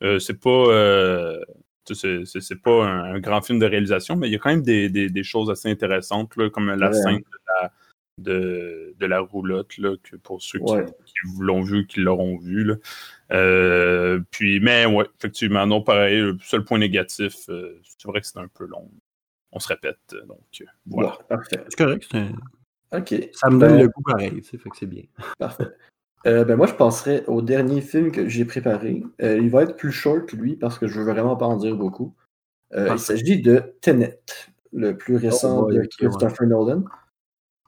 Speaker 3: Euh, c'est pas, euh, c'est, pas un, un grand film de réalisation, mais il y a quand même des, des- des choses assez intéressantes, là, comme la
Speaker 2: Ouais,
Speaker 3: scène
Speaker 2: hein.
Speaker 3: de la, de, de la roulotte, là, que pour ceux qui,
Speaker 2: Ouais.
Speaker 3: qui l'ont vu, qui l'auront vu. Là. Euh, puis, mais ouais, effectivement, non, pareil, le seul point négatif, euh, c'est vrai que c'est un peu long. On se répète, donc voilà.
Speaker 2: Ouais, parfait.
Speaker 1: C'est correct.
Speaker 2: Ok.
Speaker 1: Ça me donne
Speaker 2: Ben,
Speaker 1: le goût pareil, tu sais, fait que c'est bien.
Speaker 2: Parfait. Euh, ben moi, je passerai au dernier film que j'ai préparé. Euh, il va être plus short, lui, parce que je veux vraiment pas en dire beaucoup. Euh, il s'agit de Tenet, le plus récent
Speaker 1: Oh, ouais,
Speaker 2: de Christopher Nolan,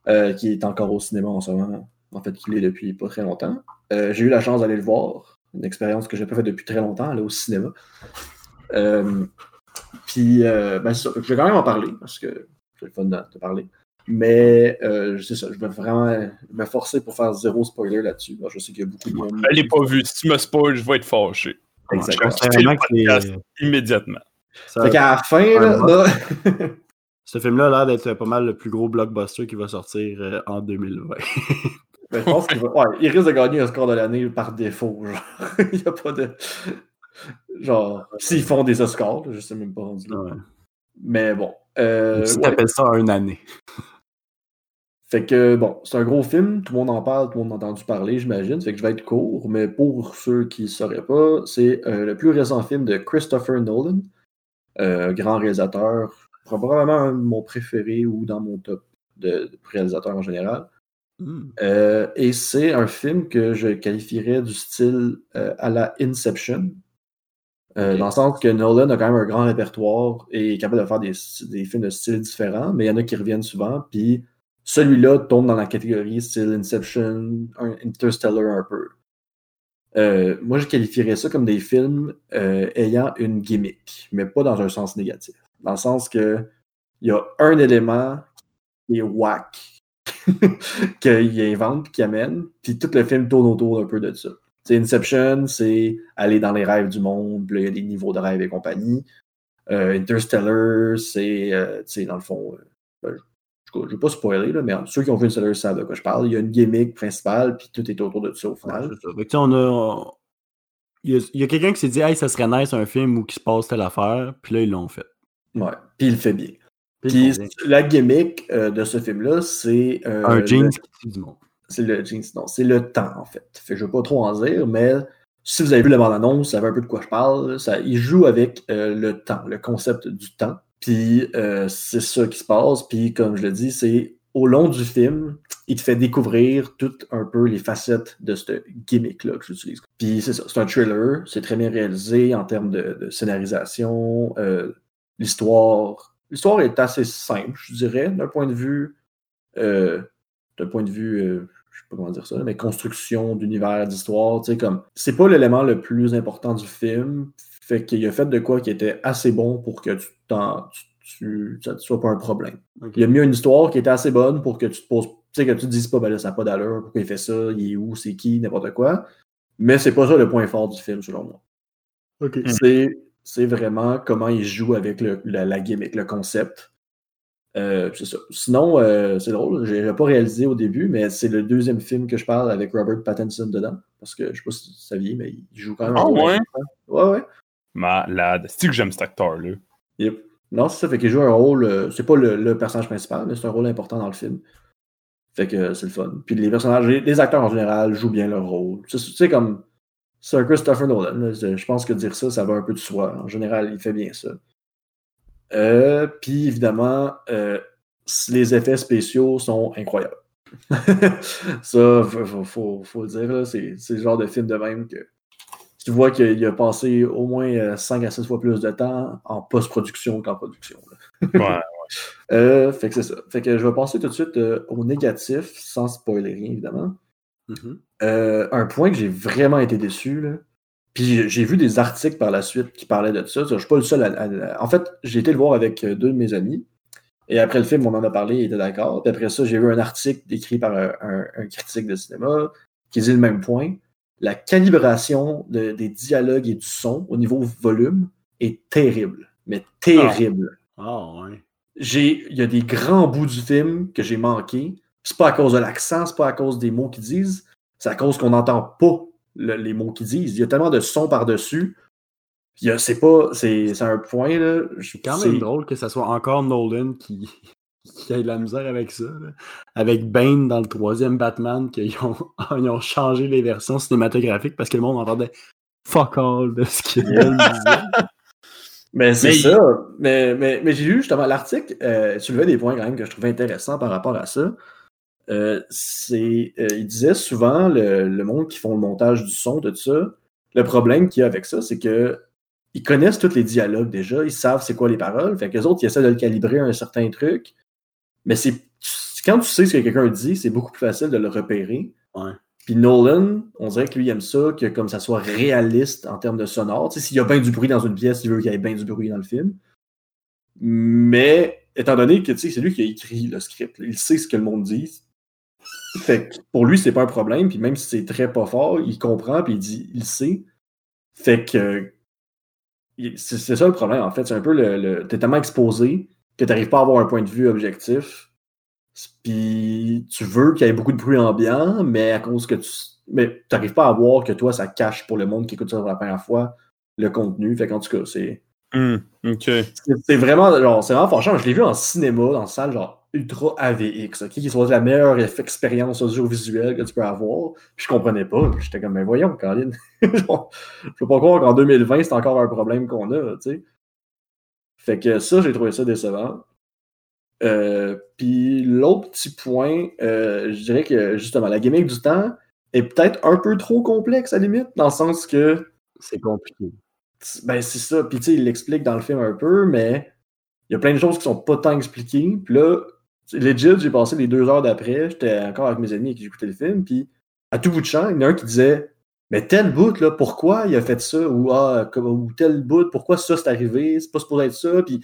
Speaker 2: euh, qui est encore au cinéma en ce moment. En fait, qu'il est depuis pas très longtemps. J'ai eu la chance d'aller le voir. Une expérience que j'ai pas faite depuis très longtemps, aller au cinéma. Puis, euh, ben, je vais quand même en parler, parce que c'est le fun de, de parler. Mais euh, c'est ça, je vais vraiment me forcer pour faire zéro spoiler là-dessus. Bon, je sais qu'il y a beaucoup de monde.
Speaker 3: Elle n'est pas vue. Si tu me spoil, je vais être fâché.
Speaker 2: Exactement.
Speaker 3: Je immédiatement.
Speaker 1: ça-
Speaker 2: Fait qu'à la fin, là,
Speaker 1: Ce film-là a l'air d'être pas mal le plus gros blockbuster qui va sortir euh, en 2020.
Speaker 2: ben, je pense qu'il va- ouais, il risque de gagner un score de l'année par défaut. Genre. il n'y a pas de. Genre, s'ils font des Oscars, je sais même pas rendu là.
Speaker 1: Ouais.
Speaker 2: Mais bon. Euh,
Speaker 1: tu
Speaker 2: ouais.
Speaker 1: ça une année.
Speaker 2: Fait que bon, c'est un gros film, tout le monde en parle, tout le monde a entendu parler, j'imagine. Fait que je vais être court, mais pour ceux qui ne sauraient pas, c'est euh, le plus récent film de Christopher Nolan, euh, grand réalisateur, probablement un de mon préféré ou dans mon top de, réalisateurs en général.
Speaker 1: Hmm.
Speaker 2: Euh, et c'est un film que je qualifierais du style euh, à la Inception. Euh, Dans le sens que Nolan a quand même un grand répertoire et est capable de faire des, des films de style différents, mais il y en a qui reviennent souvent. Puis celui-là tombe dans la catégorie style Inception, Interstellar un peu. Euh, moi, je qualifierais ça comme des films euh, ayant une gimmick, mais pas dans un sens négatif. Dans le sens que il y a un élément qui est whack, qu'il invente, qu'il amène, puis tout le film tourne autour un peu de ça. C'est Inception, c'est aller dans les rêves du monde, il y a des niveaux de rêve et compagnie. Euh, Interstellar, c'est, euh, tu sais, dans le fond, euh, ben, je ne vais pas spoiler, là, mais ceux qui ont vu Interstellar savent de quoi je parle. Il y a une gimmick principale, puis tout est autour de ça au final.
Speaker 1: ça. On a. Il y a, quelqu'un qui s'est dit, hey, ça serait nice un film où il se passe telle affaire, puis là, ils l'ont fait.
Speaker 2: Ouais, puis il le fait bien.
Speaker 1: Puis
Speaker 2: la gimmick euh, de ce film-là, c'est.
Speaker 1: un jeans qui tue du monde.
Speaker 2: C'est le jeans, non, c'est le temps, en fait. Je ne veux pas trop en dire, mais si vous avez vu la bande-annonce, vous savez un peu de quoi je parle. Ça, il joue avec euh, le temps, le concept du temps. Puis euh, c'est ça qui se passe. Puis comme je le dis, c'est au long du film, il te fait découvrir toutes un peu les facettes de ce gimmick-là que j'utilise. Puis c'est ça, c'est un thriller, c'est très bien réalisé en termes de, scénarisation, euh, l'histoire. L'histoire est assez simple, je dirais, d'un point de vue. d'un point de vue, je sais pas comment dire ça, mais construction d'univers, d'histoire, tu sais, comme, c'est pas l'élément le plus important du film, fait qu'il a fait de quoi qui était assez bon pour que tu t'en, tu, tu- ça ne soit pas un problème. Il a mis une histoire qui était assez bonne pour que tu te poses, tu sais, que tu te dises pas, ben là, ça n'a pas d'allure, pourquoi il fait ça, il est où, c'est qui, n'importe quoi, mais c'est pas ça le point fort du film, selon moi.
Speaker 1: Ok.
Speaker 2: C'est, c'est vraiment comment il joue avec le, la, la gimmick, le concept. Euh, ça. Sinon, euh, c'est drôle, je l'ai pas réalisé au début, mais c'est le deuxième film que je parle avec Robert Pattinson dedans. Parce que je sais pas si vous saviez, mais il joue quand même. un
Speaker 3: Ah
Speaker 2: rôle
Speaker 3: ouais?
Speaker 2: Ouais, ouais.
Speaker 3: Malade. C'est que j'aime cet acteur-là?
Speaker 2: Yep. Non, c'est ça, fait qu'il joue un rôle. euh, c'est pas le, le personnage principal, mais c'est un rôle important dans le film. Fait que euh, c'est le fun. Puis les personnages, les, acteurs en général jouent bien leur rôle. Tu sais, comme. C'est un Christopher Nolan. là, je pense que dire ça, ça va un peu de soi. En général, il fait bien ça. Euh, puis évidemment, euh, les effets spéciaux sont incroyables. ça, faut, faut, faut- faut le dire, c'est le genre de film de même que tu vois qu'il a passé au moins 5 à 6 fois plus de temps en post-production qu'en production. là.
Speaker 3: Ouais.
Speaker 2: Euh, fait que c'est ça. Fait que je vais passer tout de suite euh, au négatif, sans spoiler rien, évidemment.
Speaker 1: Mhm.
Speaker 2: Euh, un point que j'ai vraiment été déçu, là. Puis j'ai- j'ai vu des articles par la suite qui parlaient de ça. Je suis pas le seul à. à- En fait, j'ai été le voir avec euh, deux de mes amis. Et après le film, on en a parlé, il était d'accord. Puis après ça, j'ai vu un article écrit par un, un- un critique de cinéma qui dit le même point. La calibration de- des dialogues et du son au niveau volume est terrible. Mais terrible
Speaker 1: Ah, ouais.
Speaker 2: j'ai il y a des grands bouts du film que j'ai manqué. C'est pas à cause de l'accent, c'est pas à cause des mots qu'ils disent, c'est à cause qu'on n'entend pas le- les mots qu'ils disent. Il y a tellement de sons par-dessus. A- C'est pas. C'est un point là. je-
Speaker 1: C'est quand même drôle que ça soit encore Nolan qui, qu'il y ait de la misère avec ça. là. Avec Bane dans le troisième Batman, qu'ils ont, ils ont changé les versions cinématographiques parce que le monde entendait fuck all de ce qu'il disait.
Speaker 2: Mais c'est ça. Mais, mais, mais j'ai lu justement l'article, euh, soulevait des points quand même que je trouvais intéressants par rapport à ça. Euh, c'est, euh, il disait souvent, le, le monde qui font le montage du son, de tout ça, le problème qu'il y a avec ça, c'est que ils connaissent tous les dialogues déjà, ils savent c'est quoi les paroles, fait que les autres, ils essaient de le calibrer à un certain truc, mais c'est quand tu sais ce que quelqu'un dit, c'est beaucoup plus facile de le repérer.
Speaker 1: Ouais.
Speaker 2: Puis Nolan, on dirait que lui aime ça, que comme ça soit réaliste en termes de sonore. S'il y a bien du bruit dans une pièce, il veut qu'il y ait bien du bruit dans le film. Mais étant donné que tu sais, c'est lui qui a écrit le script, il sait ce que le monde dit. Fait que pour lui, c'est pas un problème. Puis même si c'est très pas fort, il comprend, puis il dit, il sait. Fait que c'est ça le problème, en fait. C'est un peu le. le T'es tellement exposé que t'arrives pas à avoir un point de vue objectif. Puis tu veux qu'il y ait beaucoup de bruit ambiant, mais à cause que tu. Mais t'arrives pas à voir que toi, ça cache pour le monde qui écoute ça pour la première fois le contenu. Fait qu'en tout cas, c'est.
Speaker 3: Ok.
Speaker 2: C'est vraiment, genre, c'est vraiment fâchant. Je l'ai vu en cinéma, dans une salle genre ultra AVX, ok, qui supposé la meilleure expérience audiovisuelle que tu peux avoir. Puis je comprenais pas. J'étais comme, mais voyons, Caroline. Genre, je peux pas croire qu'en 2020, c'est encore un problème qu'on a, tu sais. Fait que ça, j'ai trouvé ça décevant. Euh, Puis l'autre petit point, euh, je dirais que justement, la gimmick du temps est peut-être un peu trop complexe à la limite, dans le sens que
Speaker 1: C'est compliqué.
Speaker 2: Ben, c'est ça. Puis, tu sais, il l'explique dans le film un peu, mais il y a plein de choses qui sont pas tant expliquées. Puis là, legit, j'ai passé les deux heures d'après, j'étais encore avec mes amis qui écoutaient le film, puis à tout bout de champ, il y en a un qui disait Mais tel bout, là, pourquoi il a fait ça Ou, ah, ou tel bout, pourquoi ça c'est arrivé? C'est pas supposé être ça. Puis,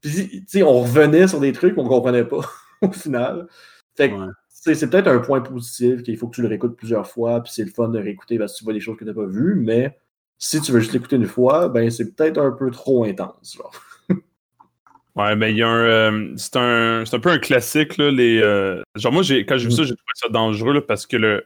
Speaker 2: puis, tu sais, on revenait sur des trucs qu'on comprenait pas au final. Fait que,
Speaker 1: Ouais.
Speaker 2: c'est peut-être un point positif qu'il faut que tu le réécoutes plusieurs fois, puis c'est le fun de réécouter parce que tu vois des choses que tu n'as pas vues, mais si tu veux juste l'écouter une fois, ben c'est peut-être un peu trop intense. Genre.
Speaker 3: Ouais, mais il y a un. euh, c'est un, c'est un peu un classique, là. Les, euh, genre, moi, j'ai, quand j'ai vu ça, j'ai trouvé ça dangereux, là, parce que le.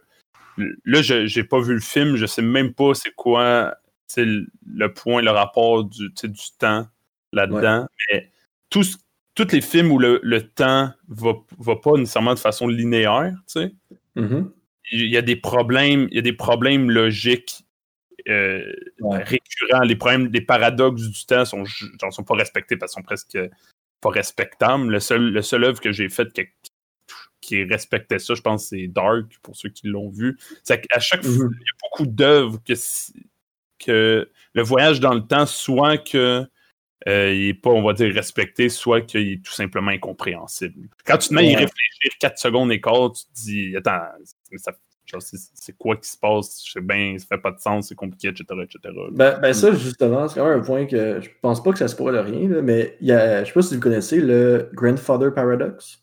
Speaker 3: Là, je- j'ai pas vu le film, je sais même pas c'est quoi le, le point, le rapport du, du temps là-dedans. Mais tous, tous les films où le, le temps va, va pas nécessairement de façon linéaire, tu sais,
Speaker 2: Mhm.
Speaker 3: il y a des problèmes, il y a des problèmes logiques euh,
Speaker 2: Ouais.
Speaker 3: récurrents. Les problèmes, les paradoxes du temps sont, genre, sont pas respectés parce qu'ils sont presque pas respectables. Le seul, le seul œuvre que j'ai faite qui, qui respectait ça, je pense, c'est Dark, pour ceux qui l'ont vu. C'est qu'à chaque fois,
Speaker 2: Mhm.
Speaker 3: il y a beaucoup d'œuvres que, le voyage dans le temps, soit que euh, il est pas, on va dire, respecté, soit qu'il est tout simplement incompréhensible. Quand tu te mets à y réfléchir 4 secondes et quart, tu te dis, attends, mais ça- c'est c'est quoi qui se passe? Je sais bien, ça fait pas de sens, c'est compliqué, etc., etc.
Speaker 2: Ben, ben ça, justement, c'est quand même un point que je pense pas que ça se pourrait de rien, là, mais il y a, je sais pas si vous connaissez le Grandfather Paradox,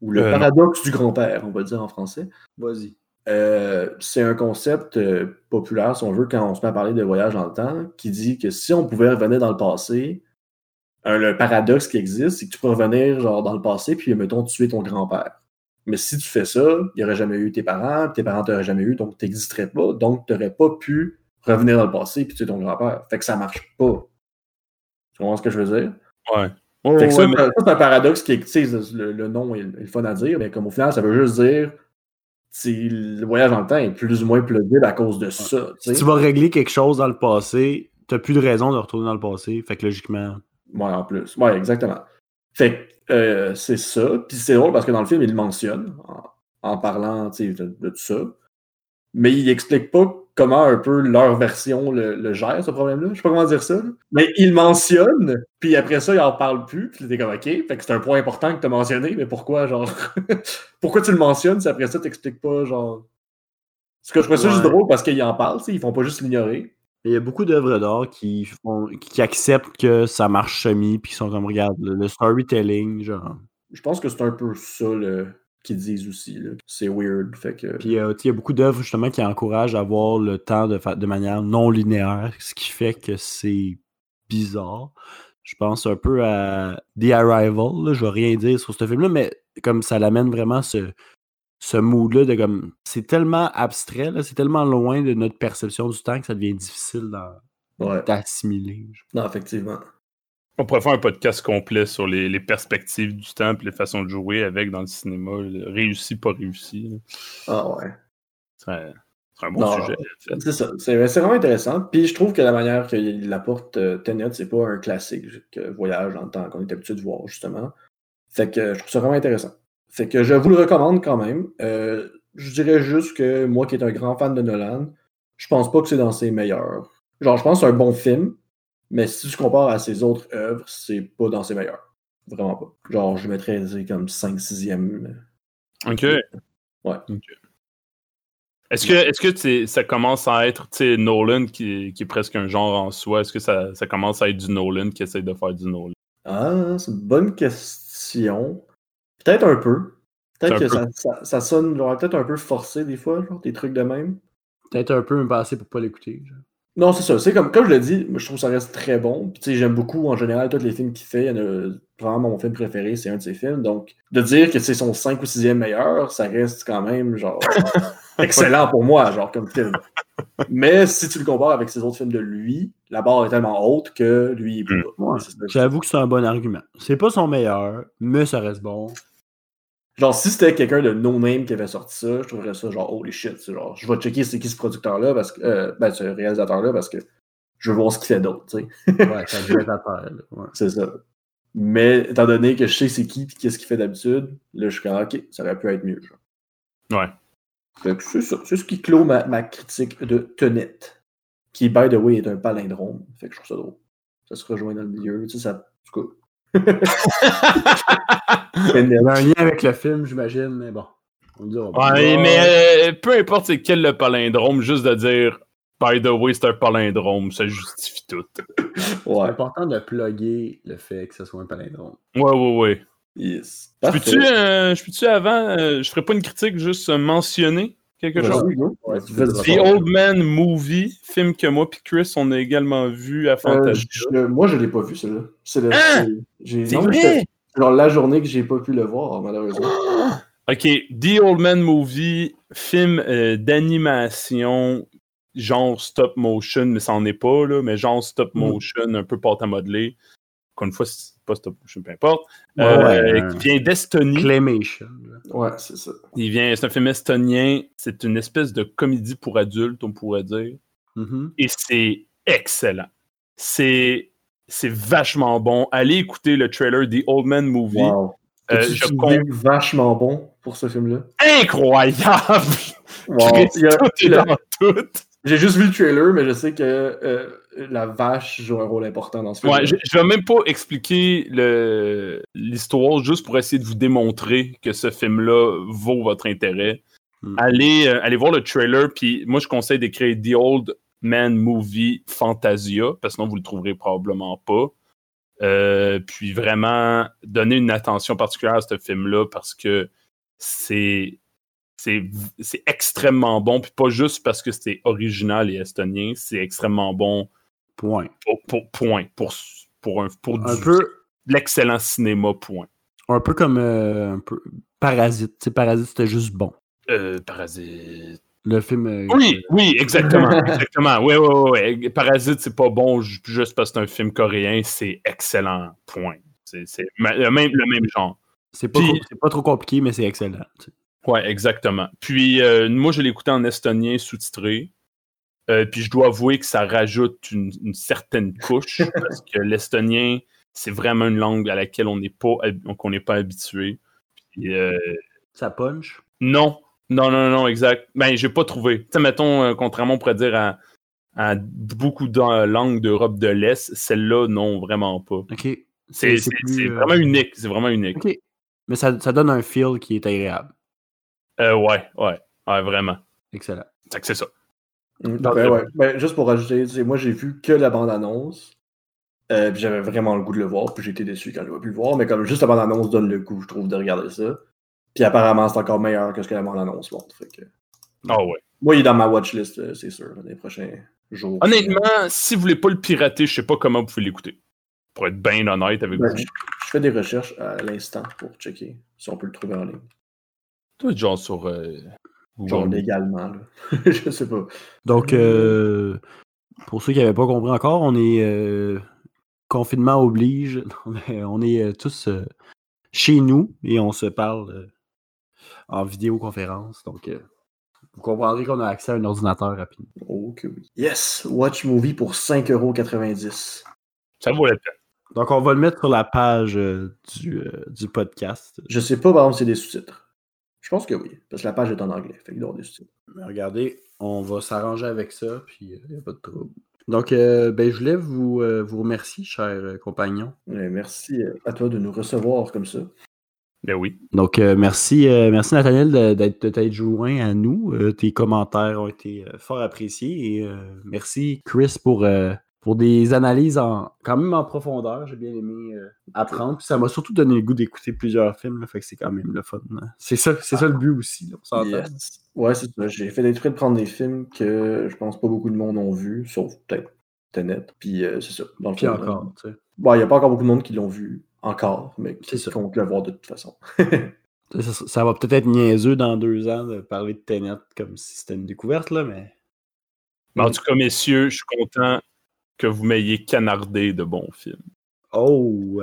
Speaker 2: ou le
Speaker 3: Euh, non.
Speaker 2: paradoxe du grand-père, on va dire en français.
Speaker 1: Vas-y.
Speaker 2: Euh, c'est un concept euh, populaire, si on veut, quand on se met à parler de voyage dans le temps, qui dit que si on pouvait revenir dans le passé, un- le paradoxe qui existe, c'est que tu peux revenir genre dans le passé, puis mettons tuer ton grand-père. Mais si tu fais ça, il n'y aurait jamais eu tes parents, puis tes parents t'auraient jamais eu, donc tu n'existerais pas, donc tu n'aurais pas pu revenir dans le passé puis tuer ton grand-père. Fait que ça marche pas. Tu comprends ce que je veux dire?
Speaker 3: Ouais. Oh,
Speaker 2: Fait que ça,
Speaker 3: ouais, mais-
Speaker 2: ça, c'est un paradoxe qui est, tu sais, le, le nom est, est le fun à dire, mais comme au final, ça veut juste dire le voyage dans le temps est plus ou moins plausible à cause de ça. tu
Speaker 1: Si tu vas régler quelque chose dans le passé, t'as plus de raison de retourner dans le passé. Fait que logiquement.
Speaker 2: Ouais, en plus. Ouais, exactement. Fait que euh, c'est ça. Puis c'est drôle parce que dans le film, il le mentionne en, en parlant tu sais, de, de tout ça. Mais il explique pas comment un peu leur version le, le gère, ce problème-là. Je sais pas comment dire ça. là. Mais il mentionne, puis après ça, il en parle plus. Puis t'es comme OK. Fait que c'est un point important que tu as mentionné, mais pourquoi, genre. pourquoi tu le mentionnes si après ça, t'expliques pas, genre? Parce que je trouve ça juste drôle parce qu'ils en parlent, ils font pas juste l'ignorer.
Speaker 1: Il y a beaucoup d'œuvres d'art qui, font, qui acceptent que ça marche semi, puis qui sont comme, regarde, le, le storytelling, genre.
Speaker 2: Je pense que c'est un peu ça le, qu'ils disent aussi. C'est weird. Fait que.
Speaker 1: Puis euh, il y a beaucoup d'œuvres justement qui encouragent à voir le temps de, de manière non linéaire, ce qui fait que c'est bizarre. Je pense un peu à The Arrival, là, je vais rien dire sur ce film-là, mais comme ça l'amène vraiment ce, ce mood-là de comme. C'est tellement abstrait, là, c'est tellement loin de notre perception du temps que ça devient difficile d'en-
Speaker 2: Ouais.
Speaker 1: d'assimiler.
Speaker 2: Non, effectivement.
Speaker 3: On pourrait faire un podcast complet sur les, les perspectives du temps et les façons de jouer avec dans le cinéma. le réussi, pas réussi. là.
Speaker 2: Ah ouais.
Speaker 3: Ce serait, ce serait un bon
Speaker 2: Non.
Speaker 3: sujet. en fait.
Speaker 2: C'est ça. C'est c'est vraiment intéressant. Puis je trouve que la manière qu'il apporte euh, Tenet, c'est pas un classique que voyage dans le temps qu'on est habitué de voir, justement. Fait que je trouve ça vraiment intéressant. Fait que je vous le recommande quand même. Euh, je dirais juste que moi qui est un grand fan de Nolan, je pense pas que c'est dans ses meilleurs. Genre, je pense que c'est un bon film, mais si tu compares à ses autres œuvres, c'est pas dans ses meilleurs. Vraiment pas. Genre, je mettrais comme 5-6e.
Speaker 3: Ok.
Speaker 2: Ouais.
Speaker 3: Ok. Est-ce que, est-ce que ça commence à être Nolan qui, qui est presque un genre en soi? Est-ce que ça, ça commence à être du Nolan qui essaie de faire du Nolan?
Speaker 2: Ah, c'est une bonne question. Peut-être un peu. Peut-être que ça, ça, ça sonne peut-être un peu forcé des fois, genre, des trucs de même.
Speaker 1: Peut-être un peu me passer pour pas l'écouter.
Speaker 2: Non, c'est ça. C'est comme, comme je l'ai dit, je trouve que ça reste très bon. Puis, tu sais, j'aime beaucoup, en général, tous les films qu'il fait. Il y en a vraiment mon film préféré, c'est un de ses films. Donc, de dire que c'est son 5 ou 6e meilleur, ça reste quand même, genre, excellent pour moi, genre, comme film. Mais si tu le compares avec ses autres films de lui, la barre est tellement haute que lui, il est plus
Speaker 3: Mm.
Speaker 2: bas.
Speaker 1: Ouais. J'avoue que c'est un bon argument. C'est pas son meilleur, mais ça reste bon.
Speaker 2: Genre, si c'était quelqu'un de no-name qui avait sorti ça, je trouverais ça genre holy shit. c'est Genre, je vais checker c'est qui ce producteur-là, parce que, euh, ben, ce réalisateur-là, parce que je veux voir ce qu'il fait d'autre, tu sais.
Speaker 1: Ouais, terre. là. Ouais.
Speaker 2: C'est ça. Mais étant donné que je sais c'est qui et qu'est-ce qu'il fait d'habitude, là, je suis comme, ok, ça aurait pu être mieux. Genre.
Speaker 3: Ouais.
Speaker 2: Fait que c'est ça. C'est ce qui clôt ma, ma critique de Tenet, qui, by the way, est un palindrome. Fait que je trouve ça drôle. Ça se rejoint dans le milieu. Tu sais, ça. En tout cas.
Speaker 1: Il y a un lien avec le film, j'imagine, mais bon. On.
Speaker 3: Ouais, mais euh, peu importe c'est quel le palindrome, juste de dire By the way, c'est un palindrome, ça justifie tout.
Speaker 1: C'est important de plugger le fait que ce soit un palindrome.
Speaker 3: Ouais, ouais, ouais.
Speaker 2: Yes.
Speaker 3: Je peux-tu, euh, avant, euh, je ferais pas une critique, juste mentionner? Quelque chose?
Speaker 1: Ouais,
Speaker 3: The. Old Man Movie, film que moi puis Chris, on a également vu à
Speaker 2: Euh,
Speaker 3: Fantasia.
Speaker 2: je- moi, je l'ai pas vu, celui-là. C'est le.
Speaker 3: Hein?
Speaker 2: j'ai-
Speaker 3: C'est
Speaker 2: non,
Speaker 3: vrai?
Speaker 2: Genre la journée que j'ai pas pu le voir, malheureusement.
Speaker 3: Ok, The Old Man Movie, film euh, d'animation, genre stop motion, mais ça en est pas, là, mais genre stop
Speaker 2: Mhm.
Speaker 3: motion, un peu pâte à modeler. Encore une fois, c'est motion, peu importe.
Speaker 2: Ouais,
Speaker 3: Euh,
Speaker 1: ouais.
Speaker 3: qui vient d'Estonie.
Speaker 1: Claymation.
Speaker 2: Ouais, c'est ça.
Speaker 3: Il vient, c'est un film estonien. C'est une espèce de comédie pour adultes, on pourrait dire.
Speaker 1: Mhm.
Speaker 3: Et c'est excellent. C'est, c'est vachement bon. Allez écouter le trailer The Old Man Movie.
Speaker 2: Wow.
Speaker 3: Euh, je compte.
Speaker 2: vachement bon pour ce film-là?
Speaker 3: Incroyable!
Speaker 2: Wow. J'ai juste vu le trailer, mais je sais que euh, la vache joue un rôle important dans ce film.
Speaker 3: Ouais, je, je vais même pas expliquer l'histoire juste pour essayer de vous démontrer que ce film-là vaut votre intérêt.
Speaker 1: Hmm.
Speaker 3: Allez, euh, allez voir le trailer, puis moi je conseille d'écrire The Old Man Movie Fantasia, parce que sinon vous le trouverez probablement pas. Euh, puis vraiment, donner une attention particulière à ce film-là parce que c'est c'est c'est extrêmement bon, puis pas juste parce que c'est original et estonien, c'est extrêmement bon
Speaker 1: Point.
Speaker 3: pour, pour- point pour pour un pour
Speaker 1: Un
Speaker 3: du-
Speaker 1: peu,
Speaker 3: l'excellent cinéma point.
Speaker 1: un peu comme euh, un peu Parasite. Tu sais, Parasite, c'était juste bon.
Speaker 3: Euh, Parasite.
Speaker 1: Le film. euh,
Speaker 3: Oui, oui, exactement, exactement. Oui, oui, oui. oui. Parasite, c'est pas bon ju- juste parce que c'est un film coréen, c'est excellent. Point. C'est le même, le même genre.
Speaker 1: C'est pas, pas trop compliqué, mais c'est excellent. tu sais.
Speaker 3: Ouais, exactement. Puis euh, moi, je l'ai écouté en estonien sous-titré. Euh, puis je dois avouer que ça rajoute une, une certaine couche parce que l'estonien, c'est vraiment une langue à laquelle on n'est pas, hab- qu'on n'est pas habitué. Puis, euh,
Speaker 1: Ça punch?
Speaker 3: non, non, non, non, exact. Ben, j'ai pas trouvé. Tu sais, mettons, euh, contrairement, on pourrait dire à, à beaucoup de euh, langues d'Europe de l'Est, celle-là, non, vraiment pas.
Speaker 1: Ok.
Speaker 3: C'est vraiment unique. C'est vraiment unique.
Speaker 1: Ok. Mais ça, ça donne un feel qui est agréable.
Speaker 3: Euh, ouais, ouais, ouais, vraiment.
Speaker 1: Excellent.
Speaker 3: C'est ça.
Speaker 2: Mm, ben ouais. Ben, juste pour rajouter, moi j'ai vu que la bande-annonce. Euh, puis j'avais vraiment le goût de le voir, puis j'ai été déçu quand j'ai pas pu le voir, mais comme juste la bande-annonce donne le goût, je trouve, de regarder ça. Puis apparemment, c'est encore meilleur que ce que la bande-annonce montre. Fait que...
Speaker 3: Ah ouais.
Speaker 2: Moi, il est dans ma watchlist, euh, c'est sûr, les prochains jours.
Speaker 3: Honnêtement, si vous voulez pas le pirater, je sais pas comment vous pouvez l'écouter. Pour être bien honnête avec
Speaker 2: Ben,
Speaker 3: vous.
Speaker 2: je je fais des recherches à l'instant pour checker si on peut le trouver en ligne.
Speaker 3: Toi, genre sur. euh,
Speaker 2: Genre légalement, là. je sais pas.
Speaker 1: Donc, euh, pour ceux qui n'avaient pas compris encore, on est euh, confinement oblige. On est euh, tous euh, chez nous et on se parle euh, en vidéoconférence. Donc, euh, vous comprendrez qu'on a accès à un ordinateur rapidement.
Speaker 2: Oui. Yes, Watch Movie pour 5,90$.
Speaker 3: Ça vaut la peine.
Speaker 1: Donc, on va le mettre sur la page euh, du, euh, du podcast.
Speaker 2: Je sais pas, par exemple, si c'est des sous-titres. Je pense que oui, parce que la page est en anglais. Fait qu'il doit y avoir des sous-titres.
Speaker 1: Mais regardez, on va s'arranger avec ça, puis il n'y a pas de trouble. Donc, euh, ben, je voulais vous, euh, vous remercier, chers euh, compagnons.
Speaker 2: Merci euh, à toi de nous recevoir comme ça.
Speaker 3: Ben oui.
Speaker 1: Donc, euh, merci, euh, merci Nathaniel d'être joint à nous. Euh, tes commentaires ont été euh, fort appréciés. Et euh, merci, Chris, pour, euh, pour des analyses en, quand même en profondeur. J'ai bien aimé euh, apprendre. Puis ça m'a surtout donné le goût d'écouter plusieurs films. là, fait que c'est quand même le fun. hein. C'est ça, c'est ça le but aussi. là, on s'entend.
Speaker 2: Yes. Ouais, c'est ça. J'ai fait exprès de prendre des films que je pense pas beaucoup de monde ont vus, sauf peut-être Tenet. Puis euh, c'est ça. Dans le
Speaker 1: Puis
Speaker 2: fond,
Speaker 1: encore, tu sais.
Speaker 2: Bon, il n'y a pas encore beaucoup de monde qui l'ont vu encore, mais
Speaker 1: C'est
Speaker 2: qui
Speaker 1: ça.
Speaker 2: comptent le voir de toute façon.
Speaker 1: Ça, ça- ça va peut-être être niaiseux dans deux ans de parler de Tenet comme si c'était une découverte, là, mais.
Speaker 3: Mais en tout cas, messieurs, je suis content que vous m'ayez canardé de bons films.
Speaker 1: Oh!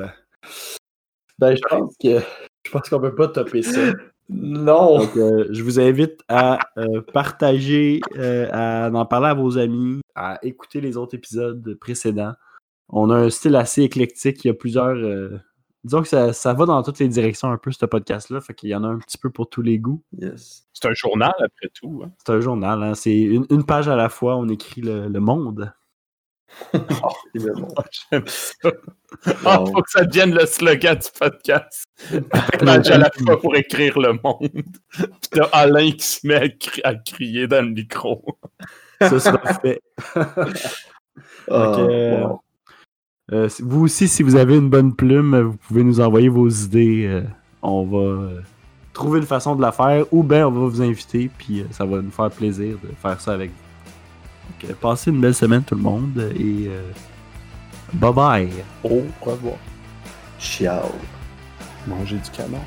Speaker 1: Ben, je pense que je pense qu'on peut pas topper ça.
Speaker 2: non!
Speaker 1: Donc, euh, je vous invite à euh, partager, euh, à en parler à vos amis, à écouter les autres épisodes précédents. On a un style assez éclectique. Il y a plusieurs. euh, disons que ça, ça va dans toutes les directions un peu, ce podcast-là. Fait qu'il y en a un petit peu pour tous les goûts.
Speaker 2: Yes.
Speaker 3: C'est un journal, après tout. hein.
Speaker 1: C'est un journal. hein. C'est une, une page à la fois. On écrit le, le monde.
Speaker 2: Évidemment.
Speaker 3: J'aime ça. Ah, faut que ça devienne le slogan du podcast. À la fois pour écrire le monde. Puis t'as Alain qui se met à, cri- à crier dans le micro.
Speaker 1: Ça sera fait.
Speaker 2: Ah,
Speaker 1: Fait que, euh,
Speaker 2: wow.
Speaker 1: Euh, vous aussi, si vous avez une bonne plume, vous pouvez nous envoyer vos idées. euh, on va euh, trouver une façon de la faire ou bien on va vous inviter, puis euh, ça va nous faire plaisir de faire ça avec vous. Donc, euh, passez une belle semaine tout le monde et euh, bye bye.
Speaker 3: Au revoir.
Speaker 2: Ciao.
Speaker 3: Manger du canon.